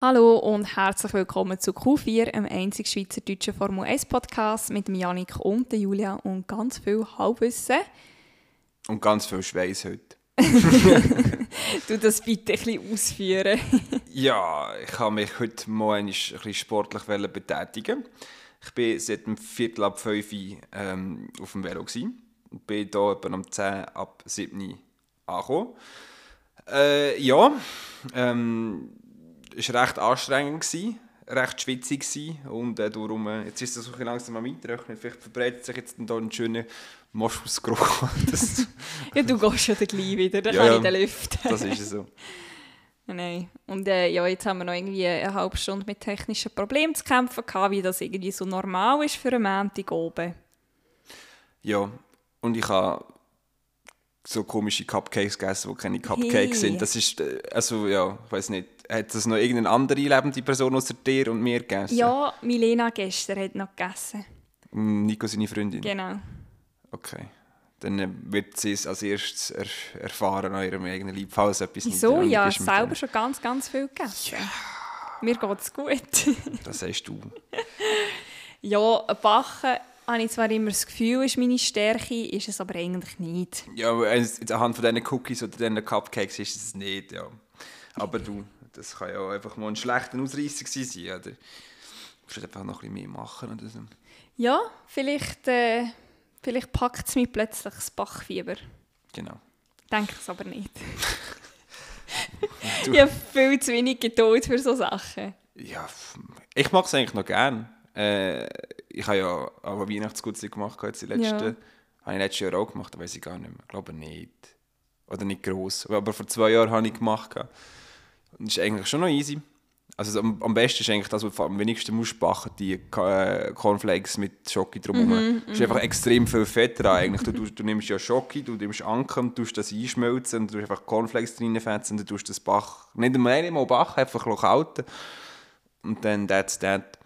Hallo und herzlich willkommen zu Q4, einem einzig schweizerdeutschen Formel 1 Podcast mit Janik und der Julia und ganz viel Halbwissen. Und ganz viel Schweiß heute. du das bitte ein bisschen ausführen. ja, ich habe mich heute mal ein bisschen sportlich betätigen. Ich bin seit dem Viertel ab 5 Uhr ähm, auf dem Velo und bin hier etwa um 10 ab 7 Uhr angekommen. Äh, ja, ähm, es war recht anstrengend, gewesen, recht schwitzig gewesen, und äh, darum, äh, jetzt ist es so langsam am Eintrocknen. Vielleicht verbreitet sich jetzt dann ein schöner Moschusgeruch. ja, du gehst ja dann gleich wieder, dann ja, kann ich den lüften. das ist so. Nein. Und äh, ja, jetzt haben wir noch irgendwie eine halbe Stunde mit technischen Problemen zu kämpfen gehabt, wie das irgendwie so normal ist für einen Montag oben. Ja, und ich habe so komische Cupcakes gegessen, die keine Cupcakes hey. sind. Das ist, äh, also ja, ich weiß nicht, hat das noch irgendeine andere lebende Person außer dir und mir gegessen? Ja, Milena gestern hat noch gegessen. Nico, seine Freundin? Genau. Okay. Dann äh, wird sie es als erstes er erfahren an ihrem eigenen Leib, falls etwas Wieso? nicht Ja, selber schon ganz, ganz viel gegessen. Ja. Mir geht es gut. das sagst du. ja, Backen habe ich zwar immer das Gefühl, ist meine Stärke, ist es aber eigentlich nicht. Ja, anhand von diesen Cookies oder diesen Cupcakes ist es nicht, ja. Aber du, das kann ja einfach mal ein schlechter Ausreißer sein, oder? Du musst einfach noch ein bisschen mehr machen oder so. Ja, vielleicht, äh, vielleicht packt es mich plötzlich das Bachfieber. Genau. Denke es aber nicht. ich habe viel zu wenig Geduld für solche Sachen. Ja, ich mag es eigentlich noch gerne. Äh, ich habe ja auch eine Weihnachtsgutze gemacht, jetzt die letzte. Ja. Habe ich letztes Jahr auch gemacht, weiß ich gar nicht mehr. Ich glaube nicht. Oder nicht gross. Aber vor zwei Jahren habe ich gemacht. Das ist eigentlich schon noch easy. Also am, am besten ist eigentlich das, was du am wenigsten musst backen, die äh, Cornflakes mit Schoki drumherum. Mhm, es ist einfach extrem viel Fett dran eigentlich. Du, du, du nimmst ja Schoki, du nimmst Anker und tust das einschmelzen und du einfach Cornflakes reinfetzen und du tust das Bach, nicht einmal backen, einfach kalten. Und dann that's that.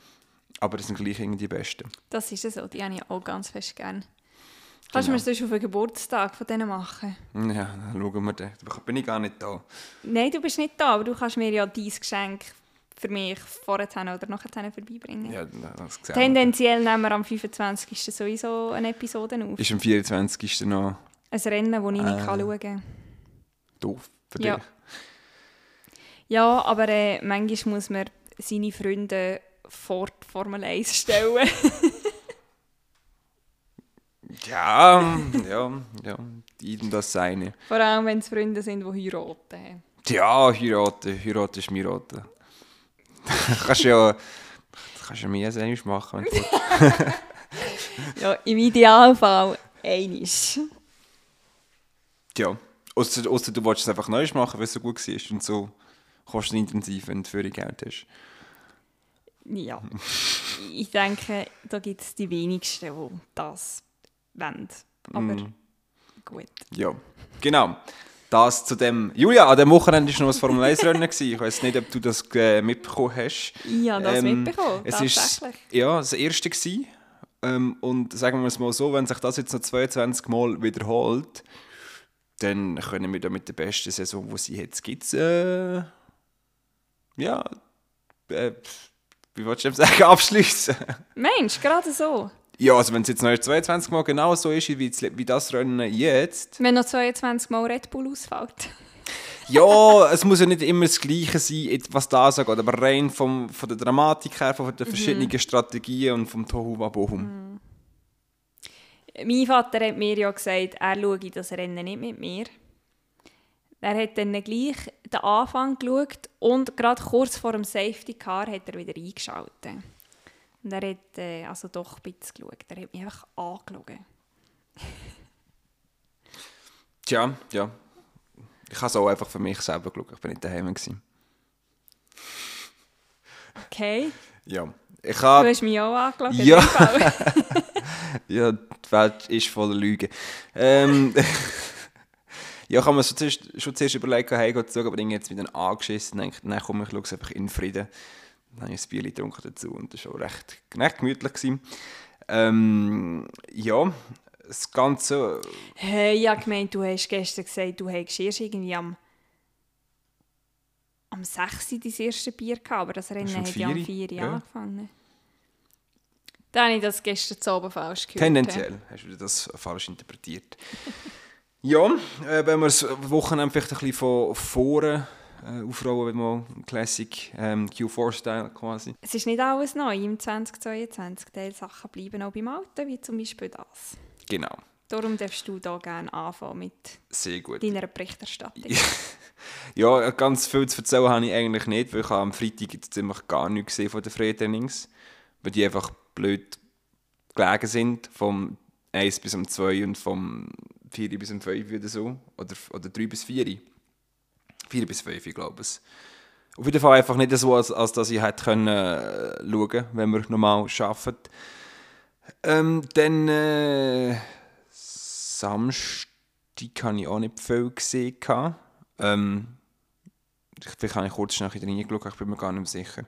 Aber das sind gleich irgendwie die besten. Das ist so, die habe ich auch ganz fest gerne. Kannst genau. du mir das auf den Geburtstag von denen machen? Ja, dann schauen wir dann. Da bin ich gar nicht da. Nein, du bist nicht da, aber du kannst mir ja dein Geschenk für mich vorher oder nachher vorbeibringen. Ja, das gesehen. Tendenziell nehmen wir am 25. sowieso eine Episode auf. Ist am 24. noch... Ein Rennen, das ich äh, nicht schauen kann. Doof für ja. dich. Ja, aber äh, manchmal muss man seine Freunde vor die Formel 1 stellen. ja, ja, ja, jedem das seine. Vor allem, wenn es Freunde sind, die heiraten. Ja, heiraten, heiraten ist heiraten. kannst ja, kannst ja mehr selbst machen. ja, im Idealfall einisch. Ja, außer, außer du wolltest es einfach neu machen, weil es so gut war und so kostenintensiv, wenn du für Geld hast. Ja, ich denke, da gibt es die wenigsten, die das wollen. Aber mm. gut. Ja, genau. Das zu dem. Julia, an dem Wochenende war noch ein Formel 1-Rennen. ich weiß nicht, ob du das äh, mitbekommen hast. Ja, das ähm, mitbekommen. Es ist ja, das erste. Gewesen. Ähm, und sagen wir es mal so, wenn sich das jetzt noch 22 Mal wiederholt, dann können wir da mit der besten Saison, die sie jetzt gibt, äh, ja, äh, wie wolltest du sagen, abschließen? Mensch, gerade so. Ja, also wenn es jetzt noch 22 Mal genau so ist, wie, wie das Rennen jetzt. Wenn noch 22 Mal Red Bull ausfällt. ja, es muss ja nicht immer das Gleiche sein, was da sagt, aber rein vom, von der Dramatik her, von den mhm. verschiedenen mhm. Strategien und vom Tohu Wabohum. Mhm. Mein Vater hat mir ja gesagt, er schaue das Rennen nicht mit mir. Er hat dann gleich den Anfang geschaut und gerade kurz vor dem Safety Car hat er wieder eingeschaltet. Und er hat äh, also doch ein bisschen geschaut. Er hat mich einfach angeschaut. Tja, ja. Ich habe es auch einfach für mich selber geschaut. Ich war nicht daheim. Gewesen. Okay. Ja. Ich hab... Du hast mich auch angeschaut. Ja. ja, die Welt ist voller Lügen. Ähm... Ja, ich habe mir zuerst, schon zuerst überlegt, hey, zu schauen, aber dann jetzt wieder angeschissen und dann komme ich schaue es einfach in Frieden. Dann habe ich ein Bier getrunken dazu und das war auch recht, recht gemütlich. Ähm, ja, das Ganze... Hey, ich gemeint, du hast gestern gesagt, du hättest erst irgendwie am am 6. Uhr dein erste Bier gehabt, aber das Rennen hat ja am vier? 4 Uhr Ja. angefangen. Dann habe ich das gestern zu Abend falsch gehört. Tendenziell hast du das falsch interpretiert. ja, äh, wenn wir das Wochenende vielleicht ein bisschen von vorne äh, aufrollen, wenn mal Classic ähm, Q4-Style quasi. Es ist nicht alles neu im 2022. Teil Sachen bleiben auch beim Alten, wie zum Beispiel das. Genau, Darum darfst du da gerne anfangen mit sehr gut. deiner Berichterstattung. Ja, ganz viel zu erzählen habe ich eigentlich nicht, weil ich am Freitag jetzt ziemlich gar nichts gesehen von den Freitrainings, weil die einfach blöd gelegen sind, vom 1 bis um 2 und vom 4 bis um 5 oder so, oder, oder 3 bis 4. 4 bis 5, ich glaube es. Auf jeden Fall einfach nicht so, als, als dass ich hätte können, äh, schauen wenn wir normal arbeiten. Ähm, dann äh, Samstag habe ich auch nicht viel gesehen. Ähm, vielleicht habe ich kurz wieder reingeschaut, ich bin mir gar nicht mehr sicher.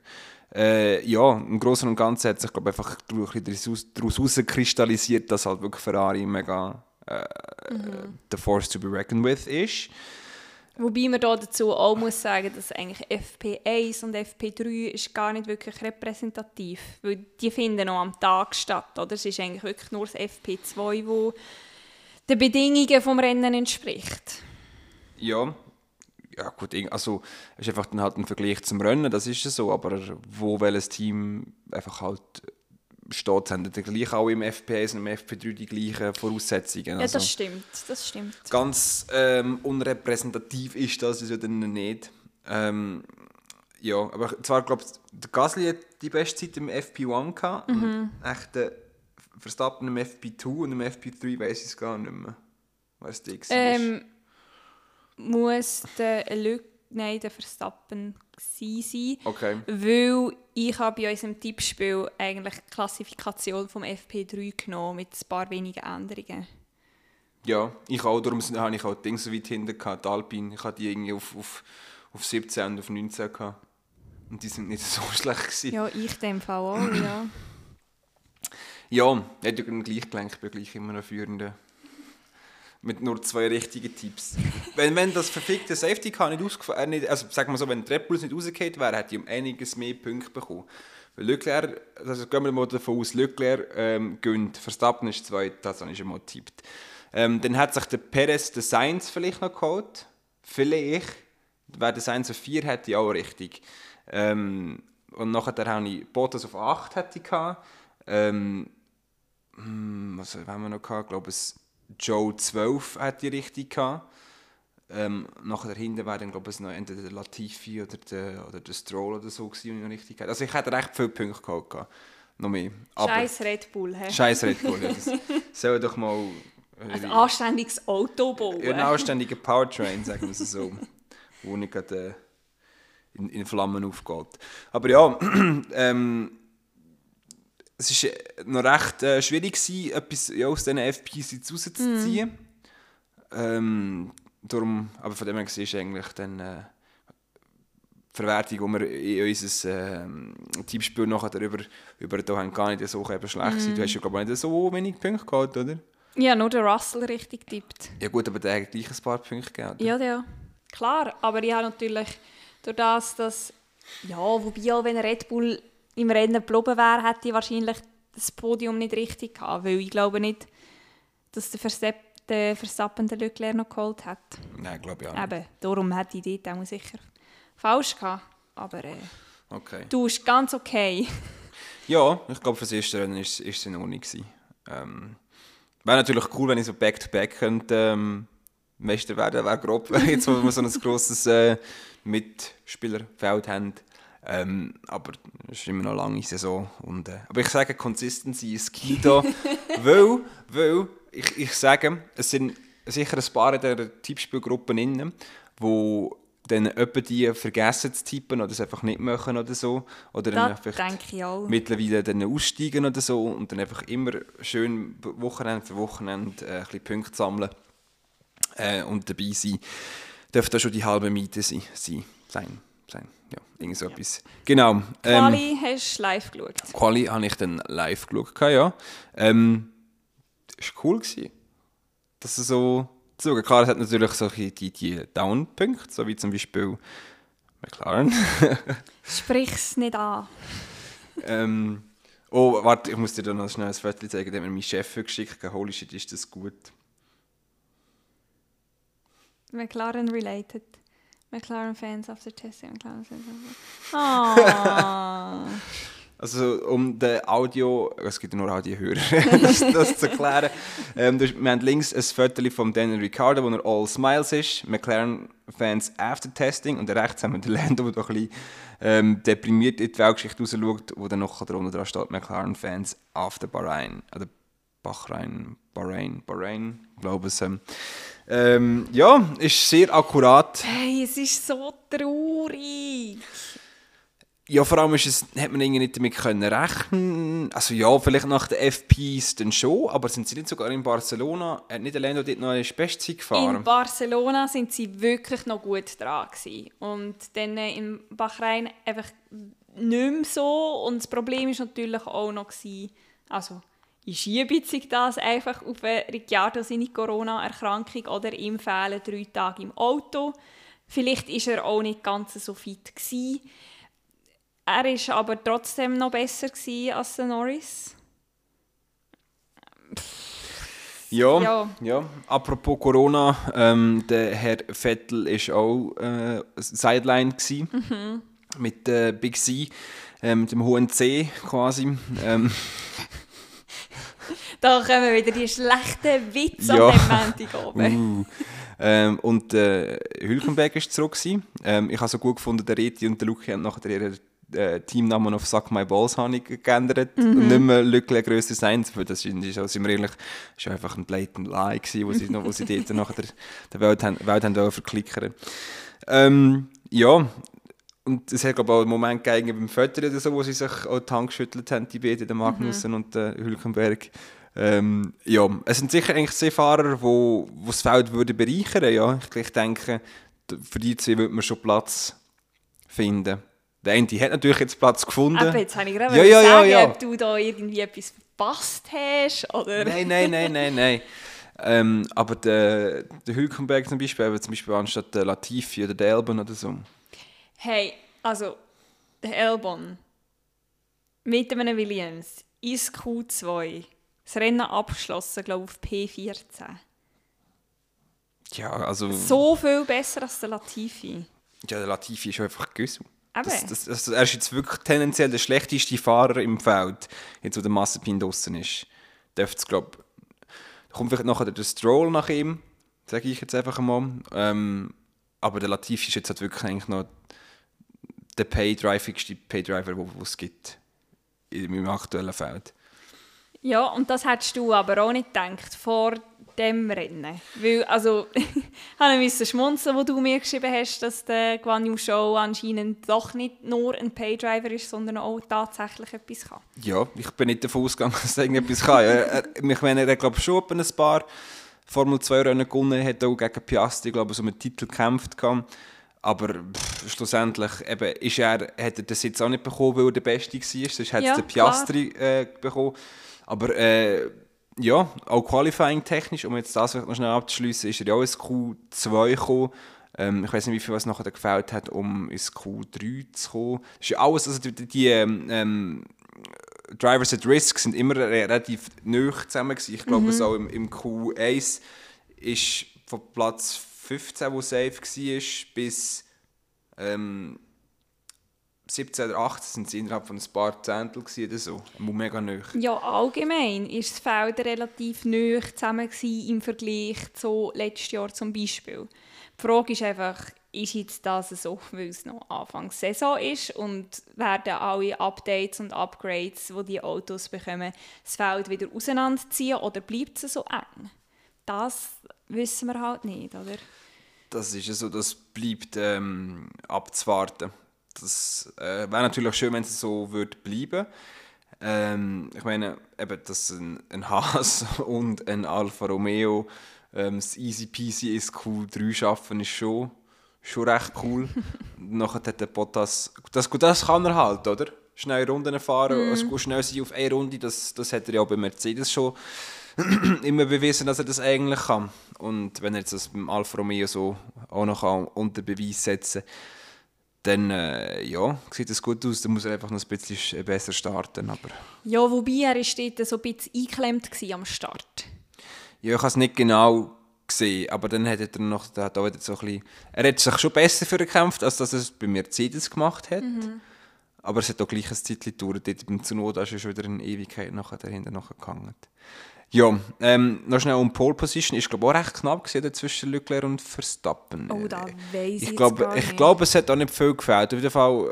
Äh, ja, im Großen und Ganzen hat sich glaube ich, einfach daraus herauskristallisiert, dass halt wirklich Ferrari mega äh, the force to be reckoned with ist. Wobei man da dazu auch muss sagen, dass eigentlich FP1 und FP3 ist gar nicht wirklich repräsentativ, weil die finden noch am Tag statt, oder? Es ist eigentlich wirklich nur das FP2, wo den Bedingungen vom Rennen entspricht. Ja, ja gut, also es ist einfach dann halt ein Vergleich zum Rennen, das ist ja so, aber wo welches Team einfach halt steht, haben dann gleich auch im FP1 und im FP3 die gleichen Voraussetzungen. Ja, Also das stimmt, das stimmt. ganz ähm, unrepräsentativ ist das ja dann nicht. Ähm, ja, aber zwar glaube ich, der Gasly hat die beste Zeit im FP1 gehabt und echt der Verstappen im FP2 und im FP3 weiß ich es gar nicht mehr. Was die. Ähm, muss der Lück, nein, der Verstappen sein, Okay. weil ich habe bei unserem Tippspiel eigentlich die Klassifikation vom FP3 genommen mit ein paar wenigen Änderungen. Ja, ich auch. Darum habe ich auch die Dinge so weit hinten gehabt, die Alpine. Ich hatte die irgendwie auf, auf, auf 17 und auf 19 gehabt. Und die sind nicht so schlecht gewesen. Ja, ich dem Fall auch, ja. Ja, hat ja gleich gelenkt, ich bin gleich immer noch Führender. Mit nur zwei richtigen Tipps. wenn, wenn das verfickte Safety Car nicht ausgefallen äh, also sagen wir so, wenn Red Bulls nicht rausgefallen wäre, hätte ich um einiges mehr Punkte bekommen. Weil Leclerc, also gehen wir mal davon aus, Leclerc ähm, gönnt, Verstappen ist zweit, das habe ich schon mal getippt. Ähm, dann hat sich der Perez den Sainz vielleicht noch geholt. Vielleicht. Wer den Sainz auf 4 hätte, auch richtig. Ähm, und nachher habe ich Bottas auf 8 hätte ich gehabt. Ähm, hm, was haben wir noch gehabt? Ich glaube, es Joe 12 hätte ich richtig gehabt. Ähm, nachher dahinter wäre dann, glaube ich, noch entweder der Latifi oder der, oder der Stroll oder so gewesen, den ich richtig hatte. Also ich hätte recht viele Punkte gehabt. Noch mehr. Scheiß Red Bull, hä? Scheiß Red Bull. ja, das soll doch mal Ein anständiges Auto bauen. ein anständiger Powertrain, sagen wir es so, wo nicht gerade äh, in, in Flammen aufgeht. Aber ja, ähm, es war noch recht äh, schwierig, gewesen, etwas ja, aus diesen FPs rauszuziehen. Ähm, darum, aber von dem her ist eigentlich dann äh, die Verwertung, die wir in unser ähm, Tippspiel nachher darüber über da haben, gar nicht so eben schlecht gewesen. Du hast ja glaube ich nicht so wenig Punkte gehabt, oder? Ja, nur der Russell richtig tippt. Ja gut, aber der hat gleich ein paar Punkte gegeben. Ja, ja. Klar, aber ich habe natürlich durch das, dass... Ja, wobei auch wenn Red Bull im Rennen geblieben wäre, hätte ich wahrscheinlich das Podium nicht richtig gehabt, weil ich glaube nicht, dass der, Verstappen, der Verstappen den Leclerc noch geholt hat. Nein, glaube ich auch nicht. Eben, darum hätte ich dort auch sicher falsch gehabt. Aber äh, Okay. du bist ganz okay. Ja, ich glaube, für das erste Rennen ist, ist es in Ordnung. Ähm, wäre natürlich cool, wenn ich so Back-to-Back könnte, ähm, Meister werden wäre grob, jetzt wo wir so ein grosses äh, Mitspielerfeld haben. Ähm, aber es ist immer noch eine lange Saison. Und, äh, aber ich sage, Consistency ist key da, weil, weil ich, ich sage, es sind sicher ein paar der Tippspielgruppe drin, wo dann etwa die vergessen zu tippen oder es einfach nicht machen oder so. Oder dann Das einfach denke ich auch. mittlerweile dann aussteigen oder so und dann einfach immer schön Wochenende für Wochenende äh, ein bisschen Punkte sammeln äh, und dabei sein. Dürfte da schon die halbe Miete sein, sein, sein. Ja, irgend so etwas. Genau. Ähm, Quali hast du live geschaut. Quali habe ich dann live geschaut, ja. Ähm, das war cool. Gewesen. Das so zu. Klar, es hat natürlich solche die, die Down-Punkte, so wie zum Beispiel McLaren. Sprich's nicht an. ähm, oh, warte, ich muss dir da noch schnell ein Foto zeigen, den hat mir mein Chef geschickt. Holy shit, ist das gut. McLaren related. McLaren fans after testing McLaren fans. Oh. Also um den Audio, es gibt ja nur Audiohörer, das, das zu erklären. Ähm, wir haben links ein Foto von Daniel Ricciardo, wo er all smiles ist, McLaren-Fans after testing und rechts haben wir den Lando, der ein bisschen ähm, deprimiert in die Weltgeschichte raus schaut, wo dann noch darunter dran steht, McLaren-Fans after Bahrain, oder Bahrain, Bahrain, Bahrain, ich glaube es. Ähm, ähm, ja, ist sehr akkurat. Hey, es ist so traurig. Ja, vor allem ist es, hat man irgendwie nicht damit können rechnen Also ja, vielleicht nach den FPs dann schon, aber sind sie nicht sogar in Barcelona, hat nicht Lando dort noch eine Bestzeit gefahren? In Barcelona sind sie wirklich noch gut dran gewesen. Und dann in Bahrain einfach nicht mehr so. Und das Problem ist natürlich auch noch, gewesen, also schiebe sich das einfach auf Ricciardo seine Corona-Erkrankung oder ihm fehlen drei Tage im Auto. Vielleicht ist er auch nicht ganz so fit gewesen. Er war aber trotzdem noch besser als der Norris. Ja, ja, ja. Apropos Corona, ähm, der Herr Vettel war auch äh, Sideline mhm. mit äh, Big C, äh, mit dem hohen C quasi. Ähm. da kommen wieder die schlechten Witze ja. an dem Montag oben. Uh. Ähm, und äh, Hülkenberg war zurück. Ähm, ich habe so gut gefunden, der Reti und der Luki haben nachher ihre äh, Teamnamen auf Suck My Balls habe geändert mhm. und nicht mehr Lückle Science, weil das ist, ist, sind wir ehrlich, ist einfach ein blatant Lie gewesen, wo sie, wo sie dort nachher der, der Welt, haben, Welt haben verklickern. Ähm, ja, und es hat glaube ich auch einen Moment gegeben beim Fötter oder so, wo sie sich auch die Hand geschüttelt haben, die beiden, der Magnussen mhm. und der Hülkenberg. Ähm, ja, es sind sicher eigentlich zwei Fahrer, die wo, wo das Feld würde bereichern ja. Ich, ich denke, für die zwei würde man schon Platz finden. Der eine hat natürlich jetzt Platz gefunden. Aber jetzt habe ich gerade ja, ja, sagen, ja, ja. ob du da irgendwie etwas verpasst hast, oder? Nein, nein, nein, nein, nein. Ähm, aber der, der Hülkenberg zum Beispiel, aber zum Beispiel anstatt der Latifi oder der Elbon oder so. Hey, also der Elbon mit einem Williams ist Q2 das Rennen abgeschlossen, glaube ich, auf P14. Ja, also... So viel besser als der Latifi. Ja, der Latifi ist einfach Güssel. Das, das, das, er ist jetzt wirklich tendenziell der schlechteste Fahrer im Feld, jetzt wo der Massepin draußen ist. Dürfte es, glaube kommt vielleicht nachher der Stroll nach ihm, sage ich jetzt einfach mal. Ähm, aber der Latifi ist jetzt halt wirklich eigentlich noch der paydrivigste Paydriver, den es gibt im aktuellen Feld. Ja, und das hättest du aber auch nicht gedacht vor dem Rennen. Weil, also, ich musste schmunzeln, wo du mir geschrieben hast, dass der Guan Yu Show anscheinend doch nicht nur ein Paydriver ist, sondern auch tatsächlich etwas kann. Ja, ich bin nicht davon ausgegangen, dass er irgendetwas kann. er, ich meine, er hat glaube schon ein paar Formel 2 Rennen gewonnen, hat auch gegen Piastri, glaube ich, so einen Titel gekämpft. Aber pff, schlussendlich eben, ist er, hat er das jetzt auch nicht bekommen, weil er der Beste war, sonst hätte ja, es Piastri äh, bekommen. Aber äh, ja, auch Qualifying-technisch, um jetzt das noch schnell abzuschließen, ist er ja auch ins Q2 gekommen. Ähm, ich weiß nicht, wie viel was nachher gefällt hat, um ins Q3 zu kommen. Das ist ja alles, also die, die ähm, ähm Drivers at Risk sind immer relativ neu zusammen gewesen. Ich glaube, mhm. so im, im Q1 ist von Platz 15, wo safe war, bis ähm, 17 oder 18 sind sie innerhalb von ein paar Zehntel oder so. Mega neu. Ja, allgemein war das Feld relativ neu zusammen im Vergleich zu letztes Jahr zum Beispiel. Die Frage ist einfach, ist jetzt das so, weil es noch Anfang Saison ist und werden alle Updates und Upgrades, die die Autos bekommen, das Feld wieder auseinanderziehen oder bleibt es so eng? Das wissen wir halt nicht, oder? Das ist ja so, das bleibt ähm, abzuwarten. Das äh, wäre natürlich schön, wenn es so würde bleiben ähm, Ich meine, eben, dass ein, ein Haas und ein Alfa Romeo ähm, das easy peasy ist Q3 schaffen, ist schon, schon recht cool. Nachher hat der Bottas, das, das kann er halt, oder? Schnell Runden fahren, mm. also schnell sein auf eine Runde, das, das hat er ja auch bei Mercedes schon immer bewiesen, dass er das eigentlich kann. Und wenn er jetzt das beim Alfa Romeo so auch noch unter Beweis setzen kann, dann äh, ja, sieht es gut aus. Dann muss er einfach noch ein bisschen besser starten. Aber Ja, wobei er ist dort so ein bisschen eingeklemmt am Start. ja, ich habe es nicht genau gesehen, aber dann hat er noch, hat wieder so ein bisschen, er hat sich schon besser für gekämpft, als dass er es bei Mercedes gemacht hat. Aber es hat auch gleich ein Zeitchen gedauert. Dort beim Zunoda ist schon wieder eine Ewigkeit nachher dahinter nachgegangen. Ja, ähm, noch schnell um Pole Position. Ist glaube ich auch recht knapp gewesen, zwischen Leclerc und Verstappen. Oh, da weiss ich ich glaube, ich glaube, es hat auch nicht viel gefällt. Auf jeden Fall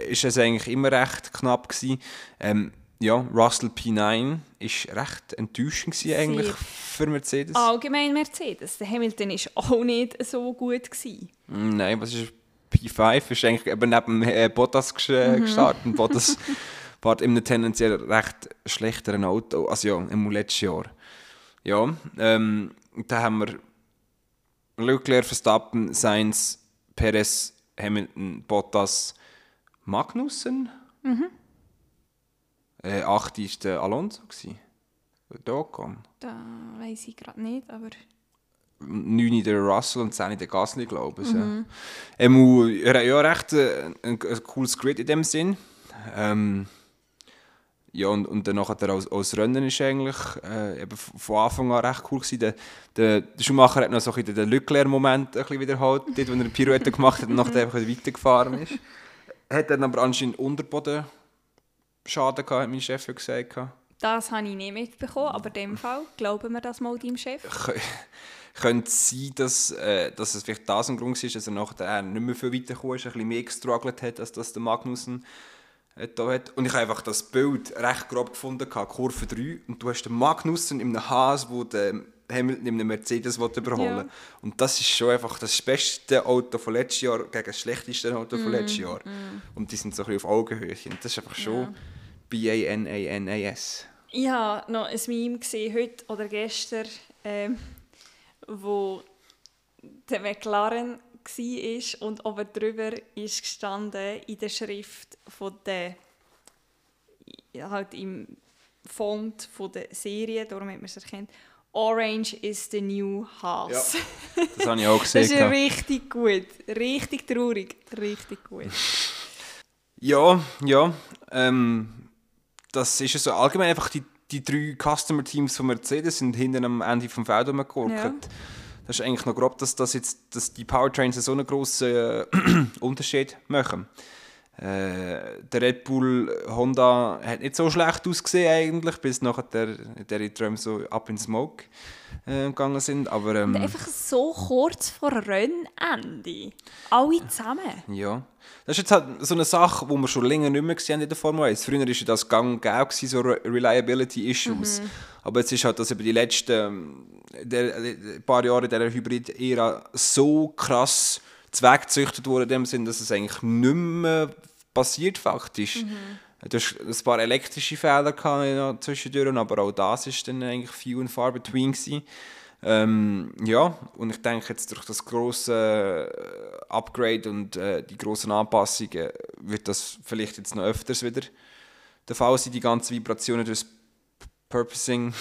äh, ist es eigentlich immer recht knapp gewesen. Ähm, ja, Russell P9 ist recht enttäuschend gewesen eigentlich Sehr. für Mercedes. Allgemein Mercedes. Der Hamilton war auch nicht so gut. Gewesen. Nein, was ist P5? Ist eigentlich eben neben äh, Bottas ges Mhm. gestartet. Und Bottas fährt in einem tendenziell recht schlechteren Auto, also ja, im letzten Jahr. Ja, ähm, da haben wir Leclerc, Verstappen, Sainz, Perez, Hamilton, Bottas, Magnussen. Mhm. Äh, 8 war der Alonso. gewesen. Der Ocon. Da weiß ich gerade nicht, aber 9 der Russell und 10 der Gasly, glaube ich. Mhm. Ja. Ähm, ja, ja, recht äh, ein, ein cooles Grid in dem Sinn. Ähm, ja, und, und dann nachher als, als Rennen ist eigentlich äh, eben von Anfang an recht cool gewesen. Der, der, der Schumacher hat noch so ein bisschen den Leclerc-Moment ein bisschen wiederholt, dort, wo er eine Pirouette gemacht hat und nachher einfach weitergefahren ist. Hat dann aber anscheinend Unterboden Schaden gehabt, hat mein Chef ja gesagt. das habe ich nicht mitbekommen. Aber in dem Fall glauben wir das mal deinem Chef. Kö- könnte sein, dass, äh, dass es vielleicht das ein Grund war, dass er nachher nicht mehr viel weitergekommen ist, ein bisschen mehr gestruggelt hat, als das der Magnussen da hat. Und ich habe einfach das Bild recht grob gefunden, Kurve 3, und du hast den Magnussen in einem Haas, wo der Hamilton in einem Mercedes überholen Ja. Und das ist schon einfach das beste Auto von letztes Jahr gegen das schlechteste Auto Mm, von letztes Jahr. Und die sind so ein bisschen auf Augenhöhe. Und das ist einfach schon B-A-N-A-N-A-S. Ich habe noch ein Meme gesehen, heute oder gestern, ähm, wo der McLaren war und oben drüber ist gestanden in der Schrift von der halt im Font von der Serie, darum hat man es erkannt. Orange is the new Haas. Das habe ich auch gesehen. Das ist richtig gut, richtig traurig, richtig gut. Ja, ja. Ähm, das ist ja so allgemein einfach die, die drei Customer-Teams von Mercedes sind hinten am Ende vom Feld rumgeguckt. Ja. Das ist eigentlich noch grob, dass, das jetzt, dass die Powertrains so einen grossen äh, Unterschied machen. Äh, der Red Bull Honda hat nicht so schlecht ausgesehen eigentlich, bis nachher der, der Tram so up in smoke äh, gegangen sind. Aber ähm, einfach so kurz vor Rennende. Alle zusammen. Ja. Das ist jetzt halt so eine Sache, die wir schon länger nicht mehr gesehen in der Formel 1. Früher war das gang und gäbe, so Re Reliability-Issues. Aber jetzt ist halt das über die letzten der, der, paar Jahre dieser Hybrid-Ära so krass zweckgezüchtet worden, in dem Sinn, dass es eigentlich nicht mehr passiert faktisch. Du hast ein paar elektrische Fehler gehabt ja, zwischendurch, aber auch das war dann eigentlich few and far between. Gewesen. Ähm, ja, und ich denke jetzt durch das große äh, Upgrade und äh, die großen Anpassungen wird das vielleicht jetzt noch öfters wieder der Fall sein, die ganzen Vibrationen durch das Purposing,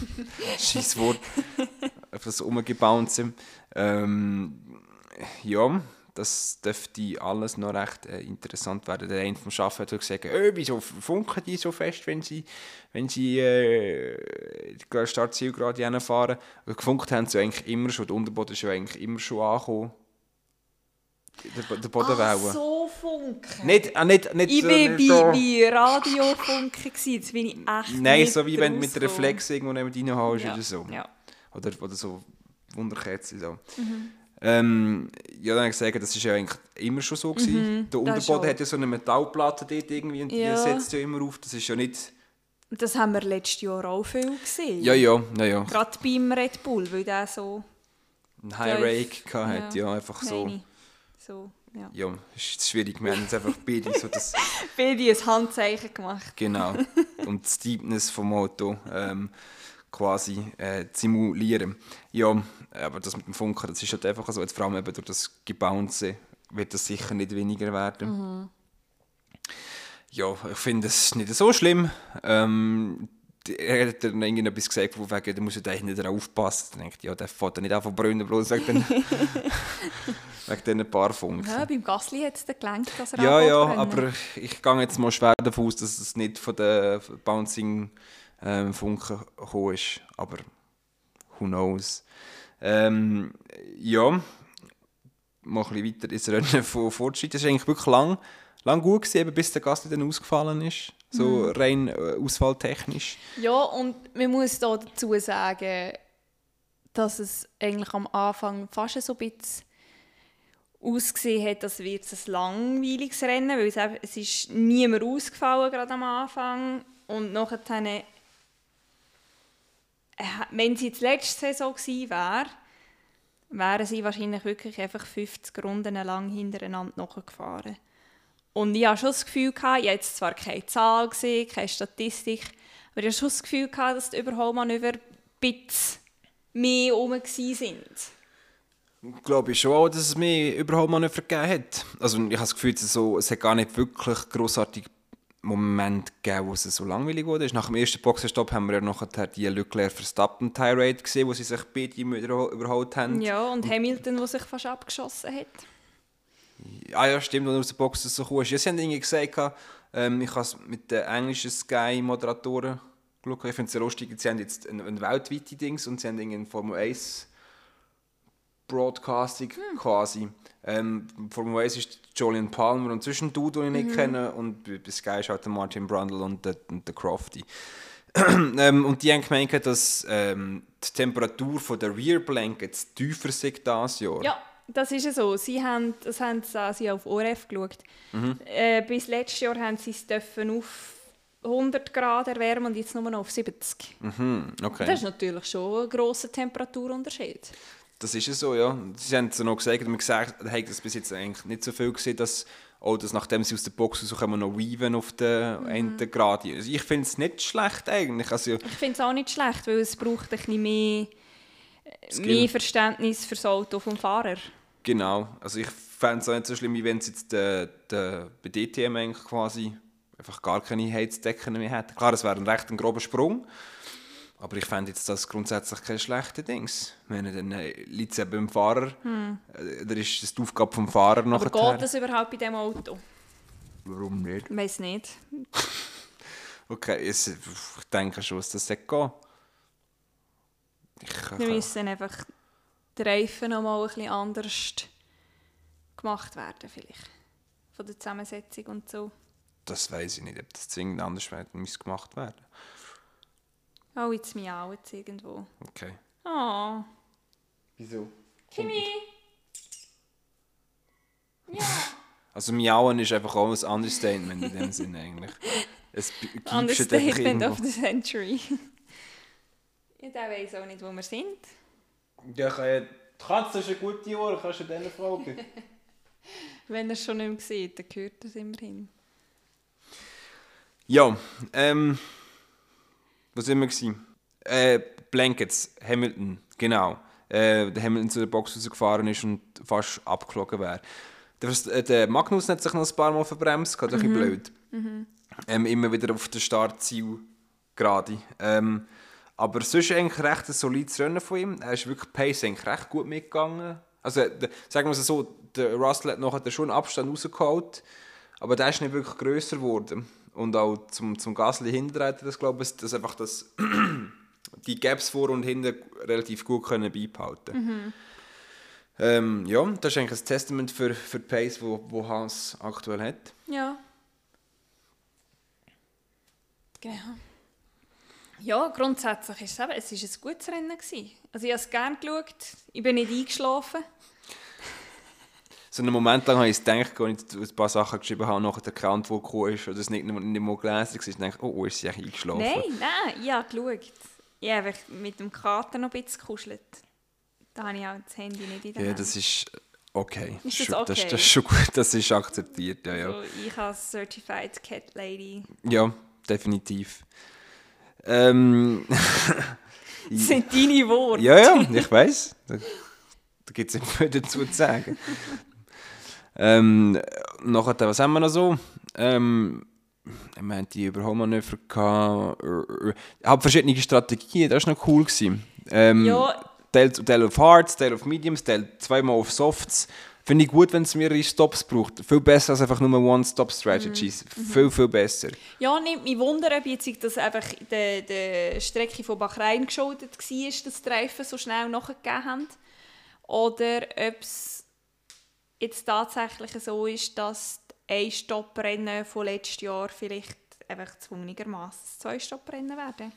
scheiß Wort, auf das Umgebouncen. Ähm, ja, das dürfte alles noch recht äh, interessant werden. Der eine vom Schaffen hat gesagt, äh, wieso funken die so fest, wenn sie, wenn sie äh, die Startzielgerade hinfahren. Und Gefunkt haben sie eigentlich immer schon, der Unterboden ist ja eigentlich immer schon angekommen. Der, der Bodenwelle. Ach, so funken. Nicht, äh, nicht, nicht, Ich äh, war nicht bei, bei Radiofunken, gewesen. jetzt bin ich echt Nein, nicht so wie wenn du mit. Reflex irgendwo neben reinhaust Ja, oder so. ja. Oder, oder so Wunderkerzen. So. Mhm. Ähm, ja, dann habe ich gesagt, das war ja eigentlich immer schon so. Gewesen. der Mhm, das Unterboden hat ja so eine Metallplatte dort irgendwie und Ja. die setzt ja immer auf. Das ist ja nicht... Das haben wir letztes Jahr auch viel gesehen. Ja, ja, ja, ja. Gerade beim Red Bull, weil der so... Ein High Rake gehabt, ja. Ja. einfach so. So, ja. Ja, ist schwierig. Wir haben jetzt einfach beide so das... Beide ein Handzeichen gemacht. Genau. Und die Steepness vom Auto ähm, quasi äh, simulieren. Ja, aber das mit dem Funken, das ist halt einfach so, jetzt vor allem eben durch das Gebounce wird das sicher nicht weniger werden. Ja, ich finde es nicht so schlimm. Ähm, er hat dann irgendetwas gesagt, wo wegen, da muss er da hinten aufpassen. Dann denke ich, ja, der fährt nicht einfach brennen, bloß wegen, wegen diesen paar Funken. Ja, beim Gasly hat es dann gelenkt, dass er Ja, ja, aber ich gehe jetzt mal schwer davon aus, dass es nicht von den Bouncing ähm, Funken gekommen ist. Aber who knows. Ähm, ja, mal ein bisschen weiter ins Rennen von Fortschritt. Das ist eigentlich wirklich lang, lang gut gewesen, eben bis der Gasly dann ausgefallen ist. So rein äh, ausfalltechnisch. Ja, und man muss da dazu sagen, dass es eigentlich am Anfang fast so ein bisschen ausgesehen hat, als wäre es ein langweiliges Rennen, weil es, es ist niemand ausgefallen gerade am Anfang und nachher wenn sie jetzt letzte Saison gewesen wäre, wären sie wahrscheinlich wirklich einfach 50 Runden lang hintereinander nachgefahren. Und ich hatte schon das Gefühl, ich habe jetzt zwar keine Zahl gesehen, keine Statistik, aber ich hatte schon das Gefühl, dass die Überholmanöver ein bisschen mehr rum sind. glaube ich schon auch, dass es mehr nicht vergeben hat. Also ich habe das Gefühl, es, hat gar nicht wirklich grossartige Momente gegeben, wo es so langweilig wurde. Nach dem ersten Boxenstopp haben wir ja noch die Leclerc-Verstappen-Tirade gesehen, wo sie sich beide überholt haben. Ja, und Hamilton, der sich fast abgeschossen hat. Ah ja, stimmt, als er aus der Box so ist. Ja, sie haben irgendwie gesagt, ähm, ich habe es mit den englischen Sky-Moderatoren geschaut. Ich finde es sehr lustig, sie haben jetzt ein, ein weltweite Dings und sie haben irgendwie Formel 1 Broadcasting hm. quasi. Ähm, Formel 1 ist Julian Palmer und zwischen du, den ich nicht mhm. kenne, und bei Sky ist halt der Martin Brundle und der, und der Crofty. ähm, und die haben gemeint, dass ähm, die Temperatur von der Rear Blankets tiefer ist dieses Jahr. Ja, das ist so. Sie haben, das haben sie auf ORF geschaut. Mhm. Äh, bis letztes Jahr haben sie es dürfen auf 100 Grad erwärmen und jetzt nur noch auf 70. Mhm, okay. Das ist natürlich schon ein grosser Temperaturunterschied. Das ist so, ja. Sie haben es noch gesagt, und gesagt, haben das bis jetzt eigentlich nicht so viel gesehen, dass auch dass nachdem sie aus der Box rauskommen, noch weaven auf den mhm. Enden gerade. Also ich finde es nicht schlecht eigentlich. Also, ich finde es auch nicht schlecht, weil es braucht ein bisschen mehr, mehr Verständnis für das Auto vom Fahrer. Genau. Also ich fände es auch nicht so schlimm, wie wenn es jetzt der, der, bei DTM eigentlich quasi einfach gar keine Heizdecken mehr hätte. Klar, es wäre ein recht ein grober Sprung. Aber ich fände jetzt das grundsätzlich kein schlechtes Ding. Wenn dann äh, liegt es beim Fahrer, hm. äh, da ist das die Aufgabe vom Fahrer noch. Aber geht das überhaupt bei diesem Auto? Warum nicht? Ich weiß nicht. okay, ich, ich denke schon, dass das geht. Ich, Wir müssen einfach die Reifen noch mal ein bisschen anders gemacht werden vielleicht. Von der Zusammensetzung und so. Das weiß ich nicht, ob das zwingend anders gemacht werden Oh, jetzt miauen jetzt irgendwo. Okay. Oh. Wieso? Kimi! Ja. Also miauen ist einfach auch ein Understatement in dem Sinne eigentlich. Es Understatement of the century. ja, der weiß auch nicht, wo wir sind. Ja, kann, die Katze ist eine gute Uhr, kannst du denen fragen. Wenn er es schon nicht mehr sieht, dann gehört das immerhin. Ja, ähm... Was sind wir? Äh, Blankets, Hamilton, genau. Äh, der Hamilton zu der Box rausgefahren ist und fast abgeflogen wäre. Der, äh, der Magnus hat sich noch ein paar Mal verbremst, gerade mhm. ein bisschen blöd. Mhm. Ähm, immer wieder auf der Startziel gerade. Ähm, aber sonst eigentlich recht ein solides Rennen von ihm. Er ist wirklich Pace eigentlich recht gut mitgegangen. Also, der, sagen wir es so, der Russell hat nachher schon einen Abstand rausgeholt, aber der ist nicht wirklich grösser geworden und auch zum, zum Gasly hinten hat das glaube ich, dass einfach das die Gaps vor und hinten relativ gut können beibehalten mhm. ähm, ja, das ist eigentlich ein Testament für, für die Pace, wo, wo Hans aktuell hat. Ja. Genau. Ja, grundsätzlich ist es, eben, es ist ein gutes Rennen gewesen. Also ich habe es gerne geschaut, ich bin nicht eingeschlafen so einen Moment lang habe ich gedacht, als ich ein paar Sachen geschrieben habe, nachher der Account, der gekommen ist, oder es nicht, nicht mal gelesen war, ich dachte, oh, oh, ist sie eigentlich eingeschlafen? Nein, nein, ich habe geschaut. Ich habe mit dem Kater noch ein bisschen gekuschelt. Da habe ich auch das Handy nicht in der Ja, das ist okay. Ist das, okay? Das, das, ist schon gut, das ist akzeptiert, ja, ja. Also, ich als Certified Cat Lady. Ja, definitiv. Ähm... das sind deine Worte. Ja, ja, ich weiß. Da, gibt es nicht mehr dazu zu sagen. Ähm, nachher, was haben wir noch so? Ähm, ich meine, die Überholmanöver gehabt, ich habe verschiedene Strategien, das war noch cool. Gewesen. Ähm, Ja. Teil, Teil auf Hards, Teil auf Mediums, Teil zweimal auf Softs. Finde ich gut, wenn es mehrere Stops braucht. Viel besser als einfach nur One-Stop-Strategies. Viel, viel besser. Ja, nimmt mich Wunder, ob jetzt das einfach der, der Strecke von Bahrain geschuldet war, dass die Reifen so schnell nachgegeben haben. Oder ob es jetzt tatsächlich so ist, dass ein Stopprennen von letztes Jahr vielleicht einfach zwungenermaßen zwei Stopprennen werden.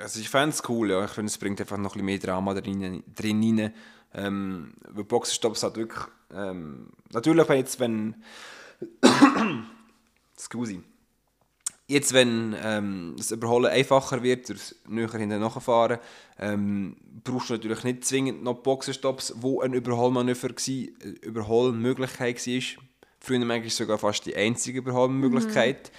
Also ich fände es cool, ja. Ich finde, es bringt einfach noch ein mehr Drama drin, drin rein. Ähm, weil Boxenstopps hat wirklich... Ähm, natürlich, jetzt, wenn... Scusi. Jetzt, wenn ähm, das Überholen einfacher wird, durch näher hinten nachfahren, ähm, brauchst du natürlich nicht zwingend noch Boxenstopps, wo ein Überholmanöver war, äh, Überholmöglichkeit war. Früher manchmal sogar fast die einzige Überholmöglichkeit.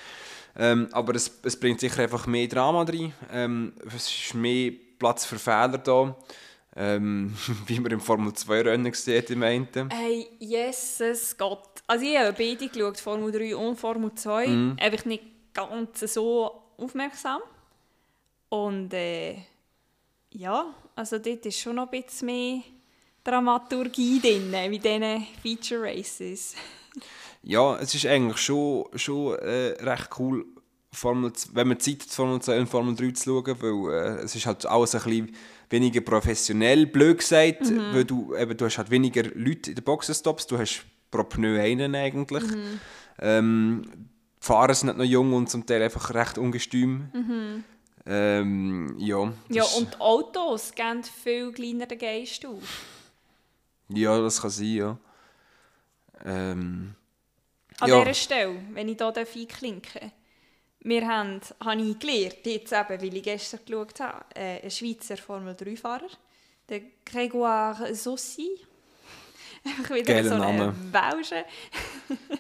Ähm, aber es, es bringt sicher einfach mehr Drama rein. Ähm, es ist mehr Platz für Fehler da. Ähm, wie man im Formel 2 Rennen sieht im einen. Hey, Jesus Gott. Also ich habe beide geschaut, Formel 3 und Formel 2. Einfach nicht ganz so aufmerksam. Und äh, ja, also dort ist schon noch ein bisschen mehr Dramaturgie drin, wie diesen Feature Races. Ja, es ist eigentlich schon, schon äh, recht cool, Formel, wenn man Zeit hat, Formel 2 und Formel 3 zu schauen, weil äh, es ist halt alles ein bisschen weniger professionell, blöd gesagt, weil du, eben, du hast halt weniger Leute in den Boxenstops, du hast pro Pneu einen eigentlich. Ähm, die Fahrer sind nicht noch jung und zum Teil einfach recht ungestüm. Ähm, ja, Ja, und die Autos geben viel kleineren Geist auf. ja, das kann sein, ja. Ähm, An Ja. dieser Stelle, wenn ich hier einklinke wir haben, habe ich gelernt, jetzt eben, weil ich gestern geschaut habe, äh, ein Schweizer Formel-3-Fahrer, der Grégoire Sossi. Einfach wieder Geiler so Name. Welschen.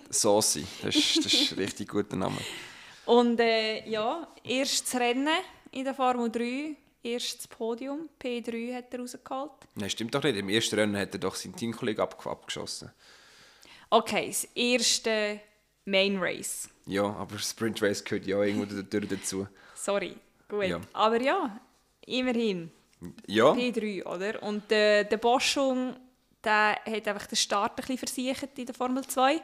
Saucy, das ist, das ist ein richtig guter Name. Und äh, ja, erstes Rennen in der Formel 3, erstes Podium, P3 hat er rausgeholt. Nein, stimmt doch nicht. Im ersten Rennen hat er doch seinen Teamkollegen ab abgeschossen. Okay, das erste Main Race. Ja, aber Sprint Race gehört ja irgendwo dazu. Sorry, gut. Ja. Aber ja, immerhin. Ja, P3, oder? Und der, der Boschung, der hat einfach den Start ein bisschen versichert in der Formel 2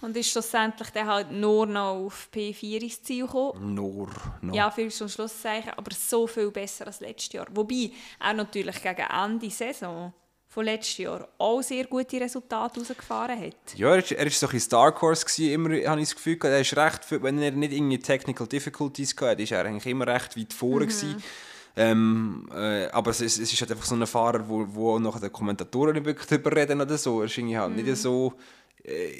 und ist schlussendlich dann halt nur noch auf P4 ins Ziel gekommen. nur noch. Ja, für zum Schlusszeichen, aber so viel besser als letztes Jahr. Wobei er natürlich gegen Ende Saison von letztes Jahr auch sehr gute Resultate rausgefahren hat. Ja, er ist so ein Star Horse gewesen, immer, habe ich das Gefühl. Er ist recht, viel- wenn er nicht irgendwie Technical Difficulties hatte, ist er eigentlich immer recht weit vorne gewesen. Ähm, äh, aber es ist, es ist halt einfach so ein Fahrer, wo, wo nachher die Kommentatoren nicht wirklich drüber reden oder so. Er ist irgendwie halt nicht so äh,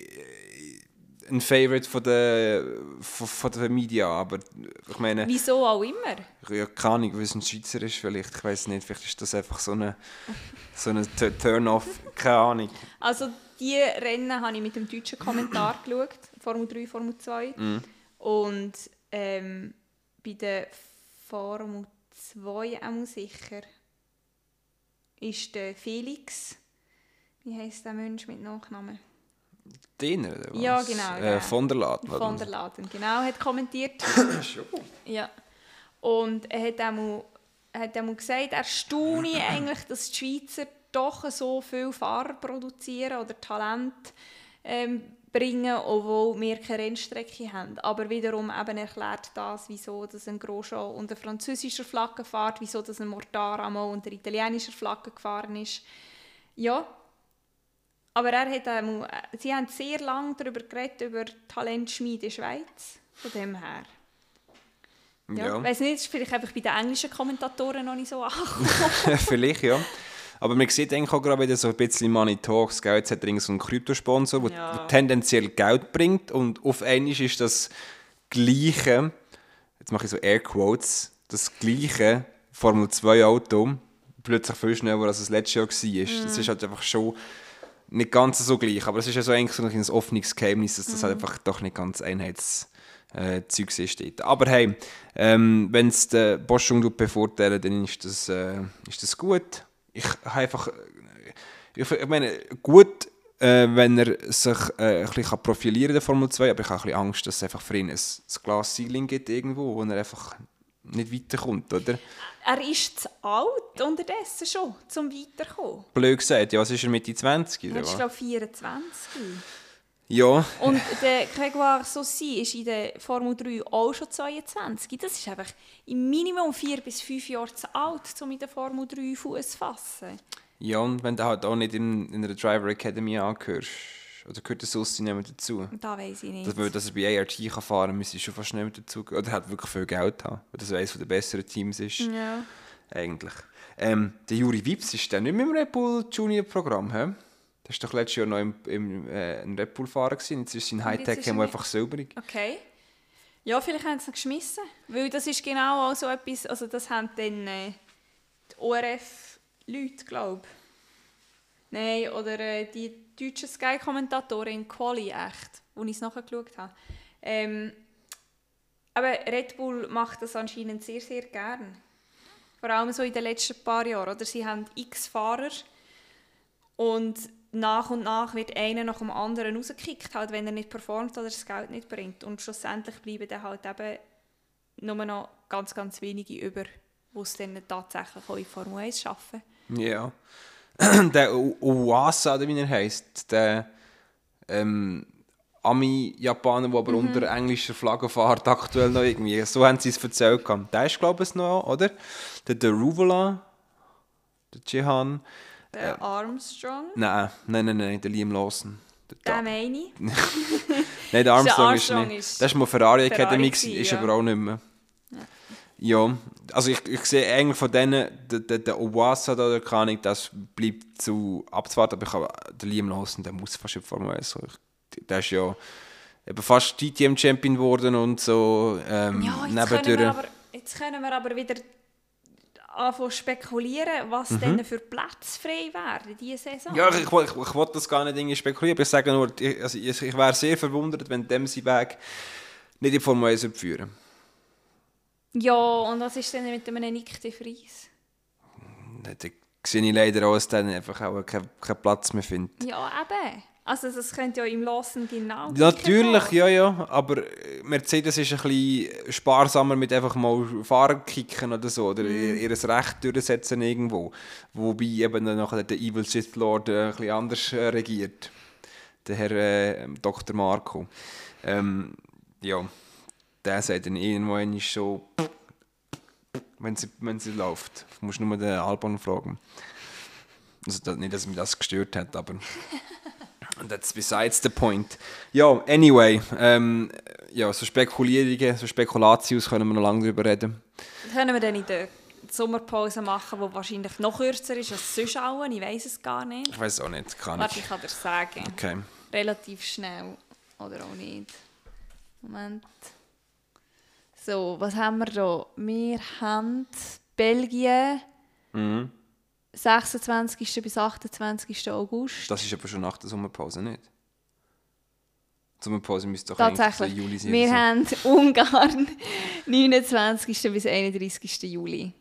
ein Favorite von der, von, von der Media, aber ich meine... Wieso auch immer. Ja, keine Ahnung, weil es ein Schweizer ist vielleicht. Ich weiß nicht, vielleicht ist das einfach so eine, so eine Turn-off. Keine Ahnung. Also die Rennen habe ich mit dem deutschen Kommentar geschaut, Formel 3, Formel 2. Und ähm, bei der Formel 2 auch sicher ist der Felix, wie heißt der Mensch mit Nachnamen? Denen, oder was? Ja, genau, Äh, der. von der Laden. Von der Laden, genau, hat kommentiert. Schon. Ja. Und er hat er hat einmal gesagt, er staune eigentlich, dass die Schweizer doch so viele Fahrer produzieren oder Talent ähm, bringen, obwohl wir keine Rennstrecke haben. Aber wiederum eben erklärt das, wieso dass ein Grosjean unter französischer Flagge fährt, wieso dass ein Mortara mal unter italienischer Flagge gefahren ist. Ja, aber er hat einmal, sie haben sehr lange darüber geredet, über Talentschmiede in der Schweiz. Von dem her. Ja. Ja, Ich weiß nicht, ist vielleicht einfach bei den englischen Kommentatoren noch nicht so angekommen. vielleicht, ja. Aber man sieht eigentlich auch gerade wieder so ein bisschen Money Talks. Gell? Jetzt hat er so einen Kryptosponsor, der Ja. tendenziell Geld bringt. Und auf einmal ist das gleiche, jetzt mache ich so Airquotes, das gleiche Formel 2 Auto plötzlich viel schneller, als es letztes Jahr war. Das ist halt einfach schon nicht ganz so gleich. Aber es ist ja so eigentlich so ein offenes Geheimnis, dass das halt einfach doch nicht ganz Einheits äh, Zeugs ist dort. Aber hey, ähm, wenn es der Boschung bevorteilen, dann ist das, äh, ist das gut. Ich habe einfach, ich, ich meine, gut äh, wenn er sich äh, ein bisschen profilieren kann in der Formel 2, aber ich habe ein bisschen Angst, dass es einfach für ihn ein, ein Glas Ceiling gibt irgendwo, wo er einfach nicht weiterkommt, oder? Er ist zu alt unterdessen schon, um weiterzukommen. Blöd gesagt, ja, was ist er Mitte 20? Er ist, glaube ich, 24. Ja, Und der Grégoire Saucy ist in der Formel 3 auch schon 22. Das ist einfach im Minimum 4 bis 5 Jahre zu alt, um in der Formel 3 Fuß zu fassen. ja, und wenn du halt auch nicht in, in einer Driver Academy angehörst, oder gehört der Sussi nicht mehr dazu? Da weiß ich nicht. Dass, weil, dass er bei ART kann fahren kann, müsste schon fast nicht mehr dazu Oder er hat wirklich viel Geld haben, weil das eines der besseren Teams ist. ja. Eigentlich. Ähm, der Juri Wips ist der nicht mehr im Red Bull Junior Programm, hä? Der war doch letztes Jahr noch im, im äh, Red Bull Fahrer gewesen. Jetzt ist sein Hightech ist einfach silberig. Okay. Ja, vielleicht haben sie es noch geschmissen. Weil das ist genau auch so etwas, also das haben dann äh, die ORF-Leute, glaube ich. Nein, oder äh, die deutschen Sky-Kommentatoren in Quali, echt, wo ich es nachgeschaut habe. Ähm, aber Red Bull macht das anscheinend sehr, sehr gern. Vor allem so in den letzten paar Jahren. Oder? Sie haben x Fahrer und nach und nach wird einer nach dem anderen rausgekickt, halt, wenn er nicht performt oder das Geld nicht bringt. Und schlussendlich bleiben dann halt eben nur noch ganz, ganz wenige über, die es dann tatsächlich auch in Formel 1 schaffen. Ja. der U- Uwasa, oder wie er heisst, der ähm, Ami-Japaner, der aber Mhm. unter englischer Flagge fährt, aktuell noch irgendwie. So haben sie es erzählt. Der ist, glaube ich, noch, oder? Der, Ruvola, der Jihan. Der Armstrong, Nein, nein, nein, nein, der Liam Lawson. Der, Da- meine ich. Nein, der Armstrong, ist Armstrong nicht. ist das war mal Ferrari Ferrari Academy, gewesen, gewesen, ist ja. aber auch nicht mehr. Ja, also ich, ich sehe eigentlich von denen, der, der, der Owasa da, der kann ich, das bleibt zu abzuwarten, aber ich habe den Liam Lawson, der muss fast in Formel 1. So. Ich, der ist ja eben fast DTM-Champion geworden und so ähm, Ja, jetzt können, wir aber, jetzt können wir aber wieder anfangen spekulieren, was Mhm. denn für Plätze frei wären diese Saison. Ja, ich, ich, ich, ich wollte das gar nicht spekulieren, aber ich sage nur, ich, also ich, ich wäre sehr verwundert, wenn dem sein Weg nicht in Formel 1 führen Ja, und was ist denn mit einem Nick de Vries? Da sehe ich leider auch, dass dann einfach auch keinen keinen Platz mehr findet. Ja, eben. Also das könnte ja im Lassen genau Natürlich, ja, ja, aber äh, Mercedes ist ein bisschen sparsamer mit einfach mal Fahrer kicken oder so, oder ihr, ihr Recht durchsetzen irgendwo. Wobei eben dann nachher der Evil Sith Lord äh, ein bisschen anders äh, regiert. Der Herr äh, Dr. Marco. Ähm, ja, der sagt dann irgendwann so, wenn sie, wenn sie läuft. Du musst nur den Albon fragen. Also nicht, dass mich das gestört hat, aber... That's besides the point. Ja, anyway, ähm, ja, so Spekulierungen, so Spekulatius können wir noch lange drüber reden. Können wir dann in der Sommerpause machen, die wahrscheinlich noch kürzer ist als sonst auch. Ich weiß es gar nicht. Ich weiß auch nicht, kann Warte, ich. ich kann dir sagen. Okay. Relativ schnell. Oder auch nicht. Moment. So, was haben wir da? Wir haben Belgien, Mhm. 26. bis 28. August. Das ist aber schon nach der Sommerpause, nicht? Die Sommerpause müsste doch eigentlich Tatsächlich. Juli sein. Wir so. haben Ungarn 29. bis 31. Juli.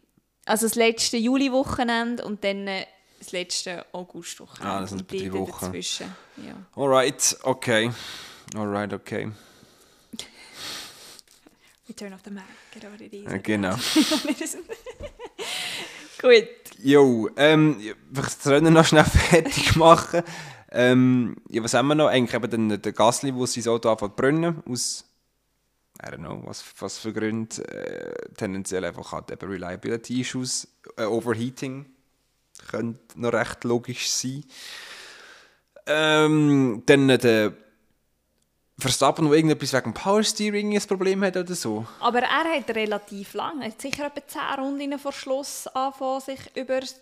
Also das letzte Juli-Wochenende und dann äh, das letzte August-Wochenende. Ah, das sind dort Wochen. Dazwischen. Ja. Alright, okay. Alright, okay. Return of the Mac, oder what it. Ja, genau. Gut. Jo, ähm, ich will das Rennen noch schnell fertig machen. Ähm, ja, was haben wir noch? Eigentlich eben den, den Gasly, der sein Auto anfängt zu brennen, aus, I don't know, was, was für Gründe, äh, tendenziell einfach halt eben Reliability-Issues, äh, Overheating, könnte noch recht logisch sein. Ähm, dann der Verstappen, der irgendetwas wegen Power Steering ein Problem hat oder so. Aber er hat relativ lang, er hat sicher etwa 10 Runden vor Schluss angefangen, sich über das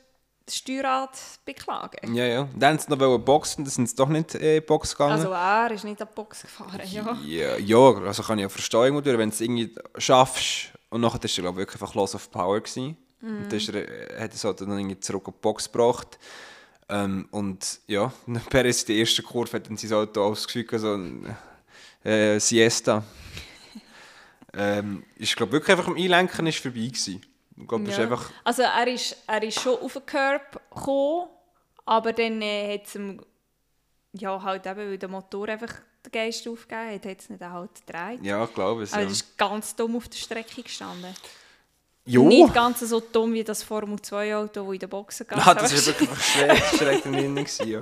Steuerrad zu beklagen. Ja, ja. Dann sie noch boxen, dann sind sie doch nicht äh, in die Box gegangen. Also er ist nicht an die Box gefahren, ja. Ja, ja, also kann ich ja verstehen, wenn du es irgendwie schaffst. Und nachher war er, glaube ich, wirklich einfach Loss of Power. Gewesen. Und dann ist er, äh, hat er es halt dann irgendwie zurück in die Box gebracht. Ähm, und ja, Perez in der ersten Kurve hat dann sein Auto ausgeschickt, so ein äh, Siesta. ähm, ist, glaube wirklich einfach am Einlenken ist vorbei gewesen. Ich ist Ja. einfach... Also er ist, er ist schon auf den Curb gekommen, aber dann äh, hat es ihm ja, halt eben, weil der Motor einfach den Geist aufgegeben hat, hat es nicht halt gedreht. Ja, ich glaube es. Aber Ja. das ist ganz dumm auf der Strecke gestanden. Jo. Nicht ganz so dumm wie das Formel 2 Auto, das in der Boxen Ah, das war wirklich schräg, schräg gewesen, Ja.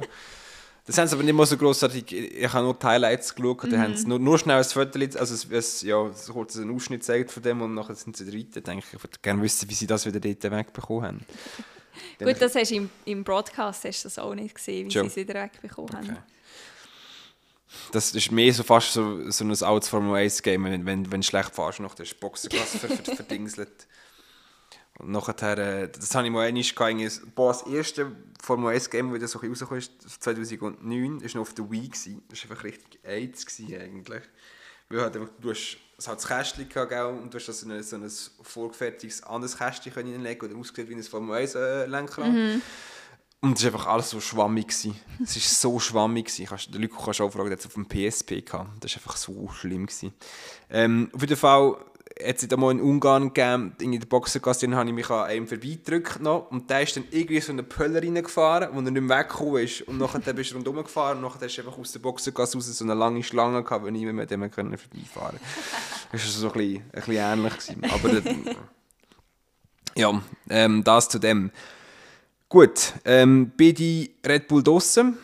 Das haben sie aber nicht mal so grossartig. Ich habe nur die Highlights geschaut. Da haben sie nur, nur schnell ein Foto, also es, es, ja, so kurz einen Ausschnitt gezeigt von dem und nachher sind sie drin. denke ich, ich würde gerne wissen, wie sie das wieder dort wegbekommen haben. Gut, das hast du im, im Broadcast hast das auch nicht gesehen, wie Schon. sie es wieder wegbekommen haben. Okay. Das ist mehr so fast so, so ein altes Formel 1 Game, wenn, wenn, wenn du schlecht fährst, noch das Boxenklasse ver, ver, verdingselt. Und nachher, äh, das habe ich mal einmal gehabt, boah, das erste Formel 1 Game, das so rausgekommen ist, 2009, ist noch auf der Wii gewesen. Das war einfach richtig AIDS gewesen, eigentlich. Weil halt einfach, du hast es hat das Kästchen gehabt, gell, und du hast das in so ein vorgefertigtes anderes Kästchen hineinlegen oder ausgesehen wie ein Formel 1 äh, Lenkrad. Und es war einfach alles so schwammig. gewesen. Es war so schwammig. gewesen. Kannst, der Luca kannst du auch fragen, der hat es auf dem PSP gehabt. Das war einfach so schlimm. gewesen. Ähm, auf jeden Fall es mal in Ungarn gegeben, in der Boxengasse, dann habe ich mich an einem vorbeigedrückt noch, und der ist dann irgendwie so eine Pöller reingefahren, wo er nicht mehr weggekommen ist. Und nachher bist du rundherum gefahren und nachher hast du einfach aus der Boxengasse raus so eine lange Schlange gehabt, wo niemand mit dem können vorbeifahren Das war so ein bisschen, ein bisschen ähnlich. Gewesen. Aber das- ja, ähm, das zu dem. Gut, ähm, beide Red Bull draussen.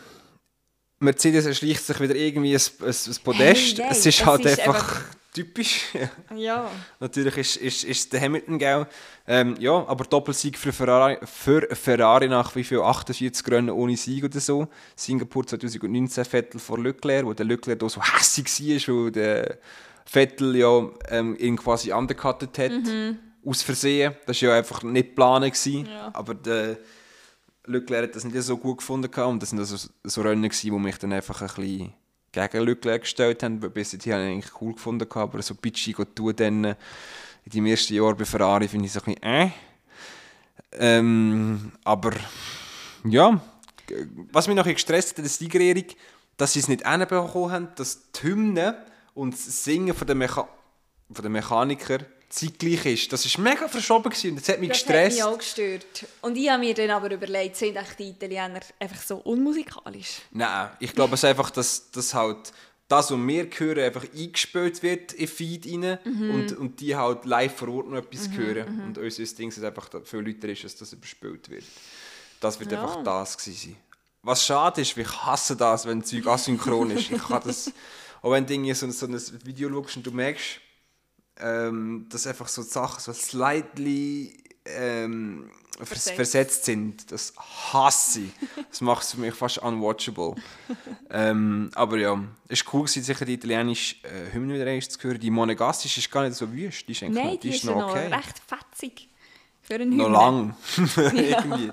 Mercedes erschleicht sich wieder irgendwie ein, ein, ein Podest. Hey, nein, es ist halt ist einfach, einfach- typisch. Ja. Natürlich ist, ist, ist der Hamilton, gell? Ähm, ja, aber Doppelsieg für Ferrari, für Ferrari nach wie viel 48 Rennen ohne Sieg oder so. Singapur 2019 Vettel vor Leclerc, wo der Leclerc da so hässig war, weil der Vettel ja ähm, ihn quasi undercuttet hat. Aus Versehen. Das war ja einfach nicht geplant. Ja. Aber der Leclerc hat das nicht so gut gefunden. Und das sind also so Rennen, wo mich dann einfach ein bisschen gegen Leclerc gestellt haben. Weil Bis dahin habe ich eigentlich cool gefunden. Aber so bitchy tun dann in deinem ersten Jahr bei Ferrari finde ich so ein bisschen äh. Ähm, aber ja, was mich noch ein bisschen gestresst hat in der Siegerehrung, dass sie es nicht hinbekommen haben, dass die Hymne und das Singen von den, Mecha von den Mechanikern zeitgleich ist. Das war mega verschoben gewesen und das hat mich Das hat gestresst. mich auch gestört. Und ich habe mir dann aber überlegt, sind echt die Italiener einfach so unmusikalisch? Nein, ich glaube es einfach, dass, dass halt das, was wir hören, einfach eingespielt wird in Feed rein und, und die halt live vor Ort noch etwas hören. Und unser Ding ist einfach, dass viel Leute ist, dass das überspielt wird. Das wird Ja. einfach das gewesen sein. Was schade ist, ich hasse das, wenn Zeug asynchron ist. Ich kann das, auch wenn du irgendwie so, so ein Video schaust und du merkst, ähm, dass einfach so Sachen so slightly ähm, vers Versetzt. versetzt sind. Das hasse ich. Das macht es für mich fast unwatchable. ähm, aber ja, es war cool, gewesen, sicher die italienische äh, Hymne wieder zu hören. Die monegassische ist gar nicht so wüst. Die ist, eigentlich Nein, noch, die ist noch noch okay. recht fetzig. Für einen noch Hymne. lang. Irgendwie.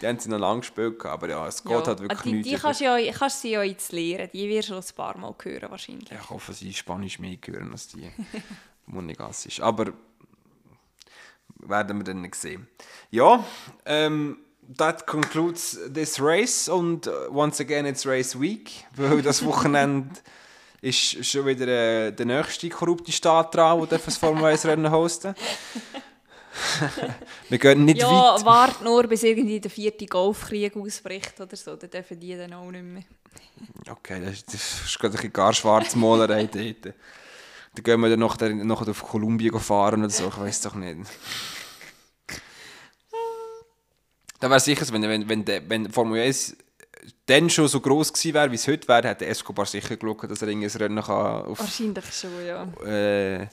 Die haben sie noch lange gespielt, aber ja, es geht Ja. halt wirklich Ah, die, nicht. die kannst du ja, kannst sie ja jetzt lernen. Die wirst du noch ein paar Mal hören wahrscheinlich. Ja, ich hoffe, sie Spanisch mehr hören als die monegassisch. Aber werden wir dann sehen. Ja, ähm, that concludes this race und äh, once again it's Race Week, weil das Wochenende ist schon wieder äh, der nächste korrupte Staat dran, der das Formel 1 Rennen hosten. wir gehen nicht Ja, weit. wart nur, bis irgendwie der vierte Golfkrieg ausbricht oder so. Dann dürfen die dann auch nicht mehr. Okay, das ist, das ist gerade ein bisschen gar Schwarzmalerei dort. Dann gehen wir dann noch, dann noch auf Kolumbien fahren oder so, ich weiß doch nicht. Da wäre sicher, wenn, wenn, wenn, wenn Formel 1 dann schon so gross gewesen wäre, wie es heute wäre, hätte Escobar sicher geschaut, dass er irgendwie ein Rennen kann auf Wahrscheinlich schon, ja. äh,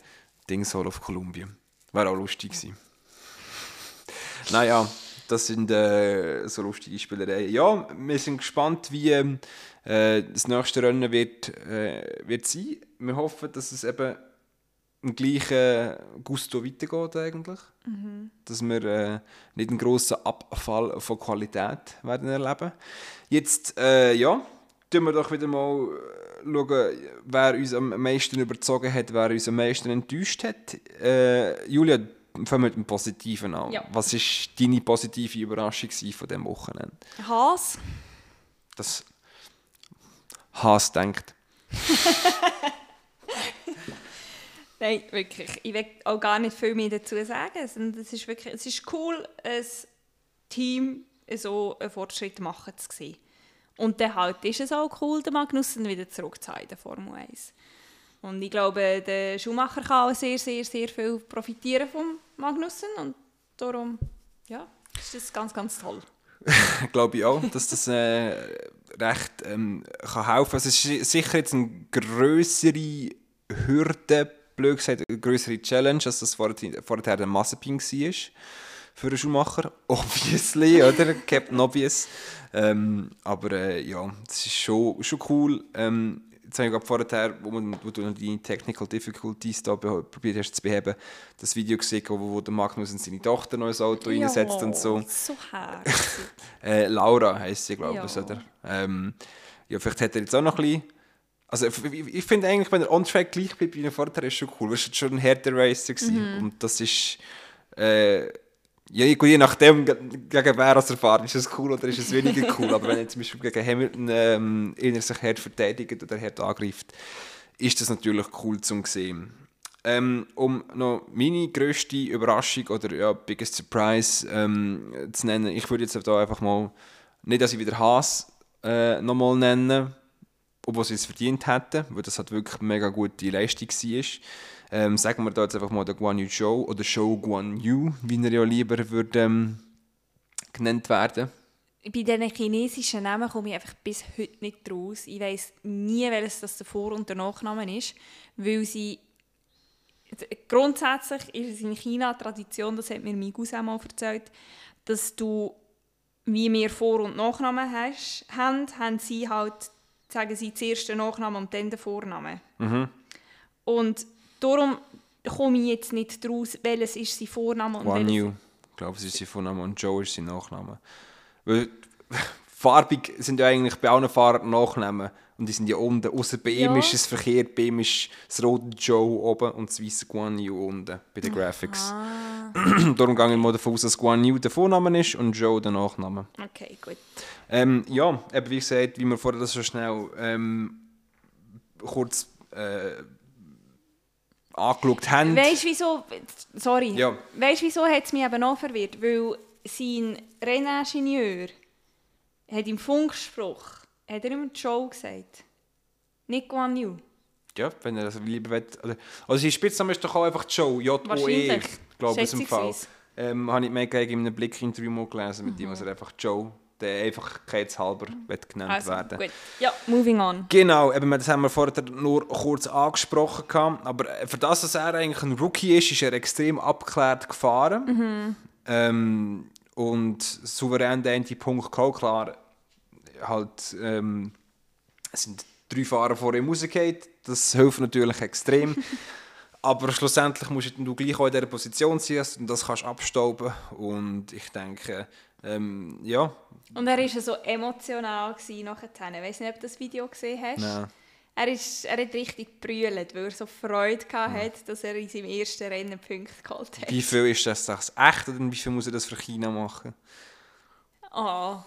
Dings auf Kolumbien. Wäre auch lustig gewesen. naja, das sind äh, so lustige Spielereien. Ja, wir sind gespannt, wie ähm, äh, das nächste Rennen wird, äh, wird sein. Wir hoffen, dass es eben im gleichen Gusto weitergeht eigentlich. Dass wir äh, nicht einen grossen Abfall von Qualität werden erleben. Jetzt, äh, ja, tun wir doch wieder mal äh, schauen, wer uns am meisten überzogen hat, wer uns am meisten enttäuscht hat. Äh, Julia, fangen wir mit dem Positiven an. Ja. Was war deine positive Überraschung von diesem Wochenende? Haas? Das Haas denkt. Nein, wirklich. Ich will auch gar nicht viel mehr dazu sagen. Es es ist, wirklich, es ist cool, ein Team so einen Fortschritt machen zu sehen. Und dann halt ist es auch cool, den Magnussen wieder zurückzuhaben in der Formel 1. Und ich glaube, der Schumacher kann auch sehr, sehr, sehr viel profitieren vom Magnussen und darum, ja, ist das ganz, ganz toll. glaube ich auch, dass das äh, recht ähm, kann helfen kann. Also es ist sicher jetzt eine größere Hürde, blöd gesagt, eine größere Challenge, als das vorher, der Mazepin war für einen Schuhmacher. Obviously, oder? Captain Obvious. Ähm, aber äh, ja, das ist schon, schon cool. Ähm, jetzt habe ich gerade vorher, wo, man, wo du die Technical Difficulties da probiert hast zu beheben, das Video gesehen, wo, wo der Magnus und seine Tochter noch ins Auto ja, reinsetzt und so. so äh, Laura heisst sie, glaube ich, ja. oder? Ähm, ja, vielleicht hat er jetzt auch noch ein bisschen also ich, ich finde eigentlich, wenn er on-track gleich bleibt wie er vorher, ist schon cool. Es war schon ein härter Racer mhm. und das ist... Äh, ja, je nachdem, gegen wer er fährt, ist es cool oder ist es weniger cool. Aber wenn er zum Beispiel gegen Hamilton ähm, er sich hart verteidigt oder hart angreift, ist das natürlich cool zum sehen. Ähm, um noch meine grösste Überraschung oder ja, biggest Surprise ähm, zu nennen, ich würde jetzt da einfach mal, nicht, dass ich wieder Haas äh, nochmal nennen, obwohl sie es verdient hätten, weil das halt wirklich eine mega gute Leistung war. Ähm, sagen wir da jetzt einfach mal der Guan Yu Zhou oder Zhou Guan Yu, wie er ja lieber würde, ähm, genannt werden. Bei diesen chinesischen Namen komme ich einfach bis heute nicht raus. Ich weiß nie, welches das der Vor- und der Nachname ist, weil sie grundsätzlich ist es in China Tradition, das hat mir mein Cousin mal erzählt, dass du, wie wir Vor- und Nachnamen hast, haben, haben sie halt, sagen sie zuerst den Nachnamen und dann den Vornamen. Mhm. Und darum komme ich jetzt nicht daraus, welches ist sein Vorname und One welches... Ich glaube, es ist sein Vorname und Joe ist sein Nachname. Weil farbig sind ja eigentlich bei allen Fahrern Nachnamen und die sind ja unten. Außer bei ja. ihm ist es verkehrt, bei ihm ist das rote Joe oben und das weiße Guan Yu unten bei den Graphics. Darum gehe ich mal davon aus, dass Guan Yu der Vorname ist und Joe der Nachname. Okay, gut. Ähm, ja, eben wie gesagt, wie wir vorher das so schnell ähm, kurz äh, angeschaut haben. Weißt du wieso? Sorry. Ja. Weißt du wieso hat es mich eben noch verwirrt? Weil sein Renningenieur hat im Funkspruch hat er immer Joe gesagt. Nicht Guan Yu. Ja, wenn er das lieber will. Also sein Spitzname ist doch auch einfach Joe, J-O-E. Ich glaube, es im Fall. Ähm, habe ich mehr in einem Blick-Interview mal gelesen mit mhm. ihm, also einfach Joe der Einfachkeitshalber wird genannt also, werden. Gut. Ja, moving on. Genau, eben, das haben wir vorher nur kurz angesprochen. Aber für das, dass er eigentlich ein Rookie ist, ist er extrem abgeklärt gefahren. Mhm. Ähm, und souverän den Punkt gehabt. Klar, halt, ähm, es sind drei Fahrer vor ihm rausgefallen. Das hilft natürlich extrem. Aber schlussendlich musst du gleich auch in dieser Position sein und das kannst du abstauben. Und ich denke, ähm, ja. Und er war so emotional nachher. Ich weiß nicht, ob du das Video gesehen hast. Nein. Er, ist, er hat richtig gebrüllt, weil er so Freude hatte, ja. dass er in seinem ersten Rennen Punkte geholt hat. Wie viel ist das, das echt oder wie viel muss er das für China machen? Ah. Oh.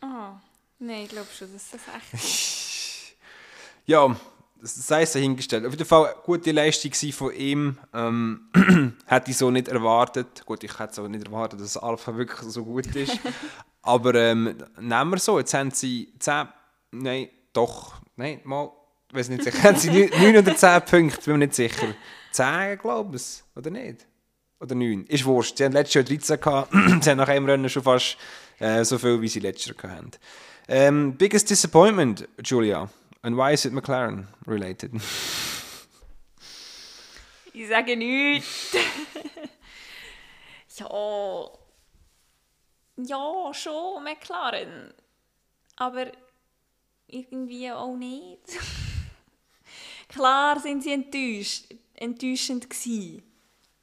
Ah. Oh. Nein, ich glaube schon, dass das echt ist. ja, sei es dahingestellt. Auf jeden Fall eine gute Leistung von ihm. Ähm, hätte ich so nicht erwartet. Gut, ich hätte so nicht erwartet, dass Alpha wirklich so gut ist. Aber ähm, nehmen wir so, jetzt haben sie 10, nein, doch, nein, mal, ich weiß nicht sicher, haben sie 9 oder 10 Punkte, bin mir nicht sicher. 10, glaube ich, oder nicht? Oder 9, ist wurscht. Sie haben letztes Jahr 13 gehabt, sie haben nach einem Rennen schon fast äh, so viel, wie sie letztes Jahr hatten. Ähm, biggest disappointment, Julia? And why is it McLaren related? ich sage nichts. ja. Ja, schon McLaren. Aber irgendwie auch nicht. Klar sind sie enttäuscht, enttäuschend gewesen.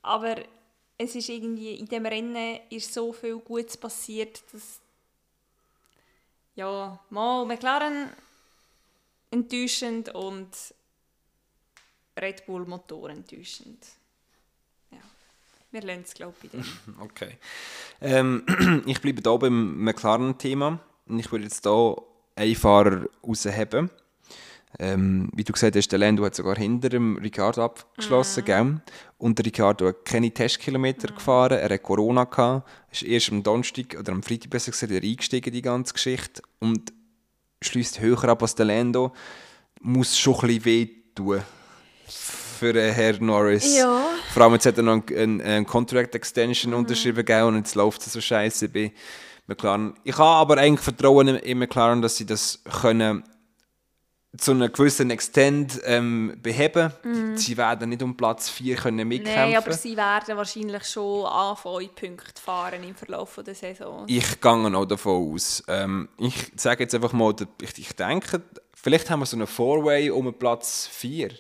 Aber es ist irgendwie, in dem Rennen ist so viel Gutes passiert, dass ja, mal McLaren enttäuschend und Red Bull Motor enttäuschend. Ja, wir lernen es, glaube ich, bei dem. Okay. Ähm, ich bleibe hier beim McLaren-Thema und ich würde jetzt hier einen Fahrer rausheben. ähm, wie du gesagt hast, der Lando hat sogar hinter dem Ricardo abgeschlossen, gell? Und der Ricardo hat keine Testkilometer gefahren, er hat Corona gehabt, ist erst am Donnerstag oder am Freitag besser gesagt wieder eingestiegen, die ganze Geschichte, und schließt höher ab als der Lando, muss schon ein bisschen wehtun für Herrn Norris. Ja. Vor allem jetzt hat er noch eine ein Contract Extension unterschrieben gegeben und jetzt läuft es so scheiße bei McLaren. Ich habe aber eigentlich Vertrauen in McLaren, dass sie das können zu einem gewissen Extent ähm, beheben. Sie werden nicht um Platz 4 können mitkämpfen. Nein, aber sie werden wahrscheinlich schon anfangen, Punkte fahren im Verlauf der Saison. Ich gehe auch davon aus. Ähm, ich sage jetzt einfach mal, ich, ich denke, vielleicht haben wir so einen Four-Way um Platz 4.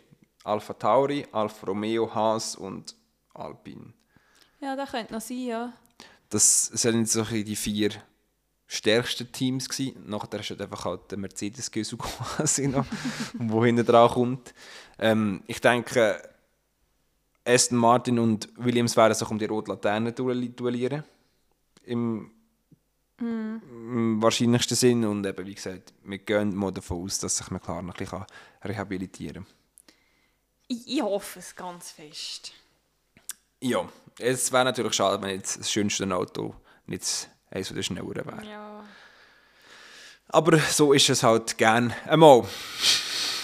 Alpha Tauri, Alfa Romeo, Haas und Alpine. Ja, das könnte noch sein, ja. Das sind so ein bisschen die vier stärksten Teams gewesen. Nachher ist halt einfach halt der mercedes gesü quasi noch, wo hinten dran kommt. Ähm, ich denke, Aston Martin und Williams werden sich um die rote Laterne duell- duellieren. Im, im wahrscheinlichsten Sinn. Und eben, wie gesagt, wir gehen mal davon aus, dass sich McLaren ein bisschen rehabilitieren kann. Ich, ich hoffe es ganz fest. Ja, es wäre natürlich schade, wenn jetzt das schönste Auto nicht eines der schnelleren wäre. Ja. Aber so ist es halt gern einmal.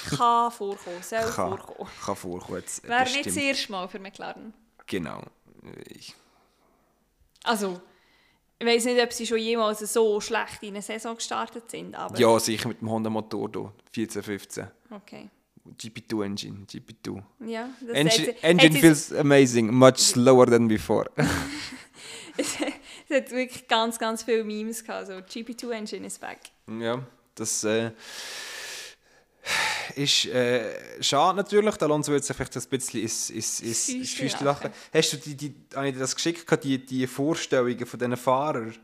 Kann vorkommen, soll Kann, vorkommen. kann vorkommen. Jetzt Wäre nicht bestimmt. das erste Mal für McLaren. Genau. Ich, Also, ich weiß nicht, ob sie schon jemals so schlecht in eine Saison gestartet sind, aber... ja, sicher mit dem Honda-Motor hier, 14, 15. Okay. GP2 Engine, GP2. Ja, das Engine, engine feels amazing, much slower than before. es, es hat wirklich ganz, ganz viele Memes gehabt. So, GP2 Engine is back. ja, das äh, ist äh, schade natürlich. Der Alonso wird sich vielleicht ein bisschen ins, ins, ins, Füßchen lachen. Hast du die, die, habe ich dir das geschickt, die, die Vorstellungen von diesen Fahrern?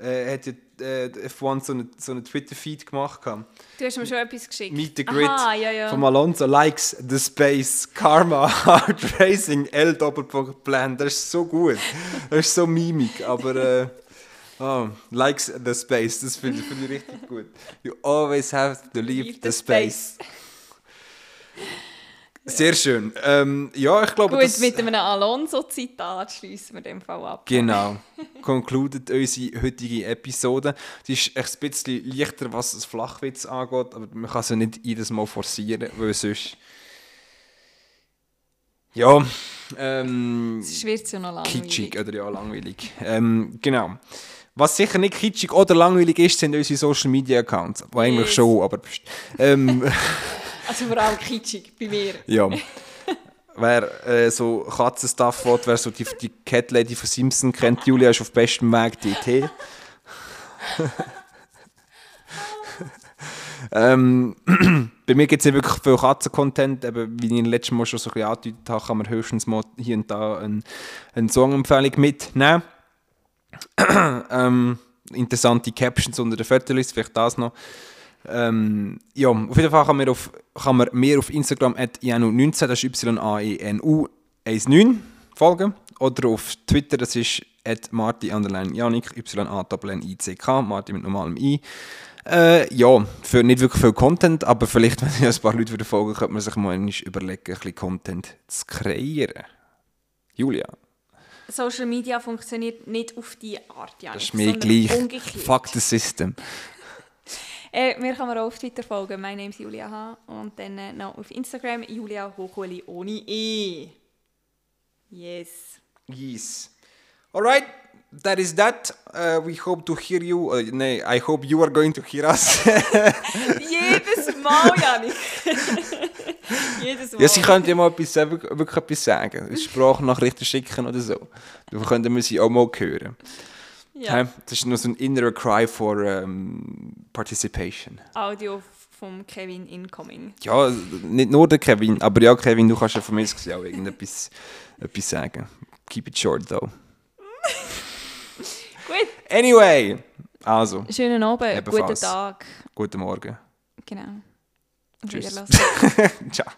Äh, hat ja äh, F1 so einen so eine Twitter-Feed gemacht. Du hast mir schon etwas geschickt. Meet the Grid Aha, ja, ja. vom Alonso likes the space Karma Hard Racing L Doppelpunkt Plan das ist so gut das ist so mimik aber äh, oh, likes the space das finde ich, find ich richtig gut you always have to leave, Leave the, the space. Sehr schön ähm, ja ich glaube Gut, das mit einem Alonso-Zitat schließen wir den Fall ab. Genau. Concluded unsere heutige Episode. Sie ist ein bisschen leichter, was das Flachwitz angeht, aber man kann sie nicht jedes Mal forcieren, weil sonst. Ja, ähm, Es wird ja noch langweilig. kitschig oder ja, langweilig. Ähm, genau. Was sicher nicht kitschig oder langweilig ist, sind unsere Social Media Accounts. Wo eigentlich Yes. schon, aber. Ähm, Also vor allem kitschig, bei mir. Ja. Wer äh, so Katzenstuff will, wer so die, die Cat Lady von Simpson kennt, Julia ist auf bestem Weg DT. ähm, bei mir gibt es nicht wirklich viel Katzen-Content, aber wie ich letztes Mal schon so ein bisschen angedeutet habe, kann man höchstens mal hier und da eine, eine Songempfehlung mitnehmen. ähm, interessante Captions unter den Fotos, vielleicht das noch. Ähm, ja, auf jeden Fall kann man, auf, kann man mir auf Instagram at janu19, das ist y-a-e-n-u 19 folgen. Oder auf Twitter, das ist at marti janik y-a-n-i-c-k, Marti mit normalem i. Äh, ja, für nicht wirklich viel Content, aber vielleicht, wenn ja ein paar Leute folgen, könnte man sich mal überlegen, ein bisschen Content zu kreieren. Julia, Social Media funktioniert nicht auf die Art, ja. das ist mir gleich. Umgekehrt. Fuck the system. Äh, mir kann man auch auf Twitter folgen. Mein Name ist Julia H. Und dann äh, noch auf Instagram Julia Hochuli ohne E. Yes. Yes. All right. That is that. Uh, we hope to hear you. Uh, nee, I hope you are going to hear us. Jedes Mal, Janik. Jedes Mal. ja, sie könnten ja mal etwas, äh, wirklich, etwas sagen. Sprachnachrichten schicken oder so. Dann könnten wir sie auch mal hören. Ja. Das ist nur so ein innerer Cry for um, Participation. Audio vom Kevin Incoming. Ja, nicht nur der Kevin, aber ja, Kevin, du kannst ja von mir aus auch irgendetwas etwas sagen. Keep it short, though. Gut. Anyway, also, Schönen Abend, Ebenfalls. guten Tag. guten Morgen. Genau. Tschüss. Wiederlassen. Ciao.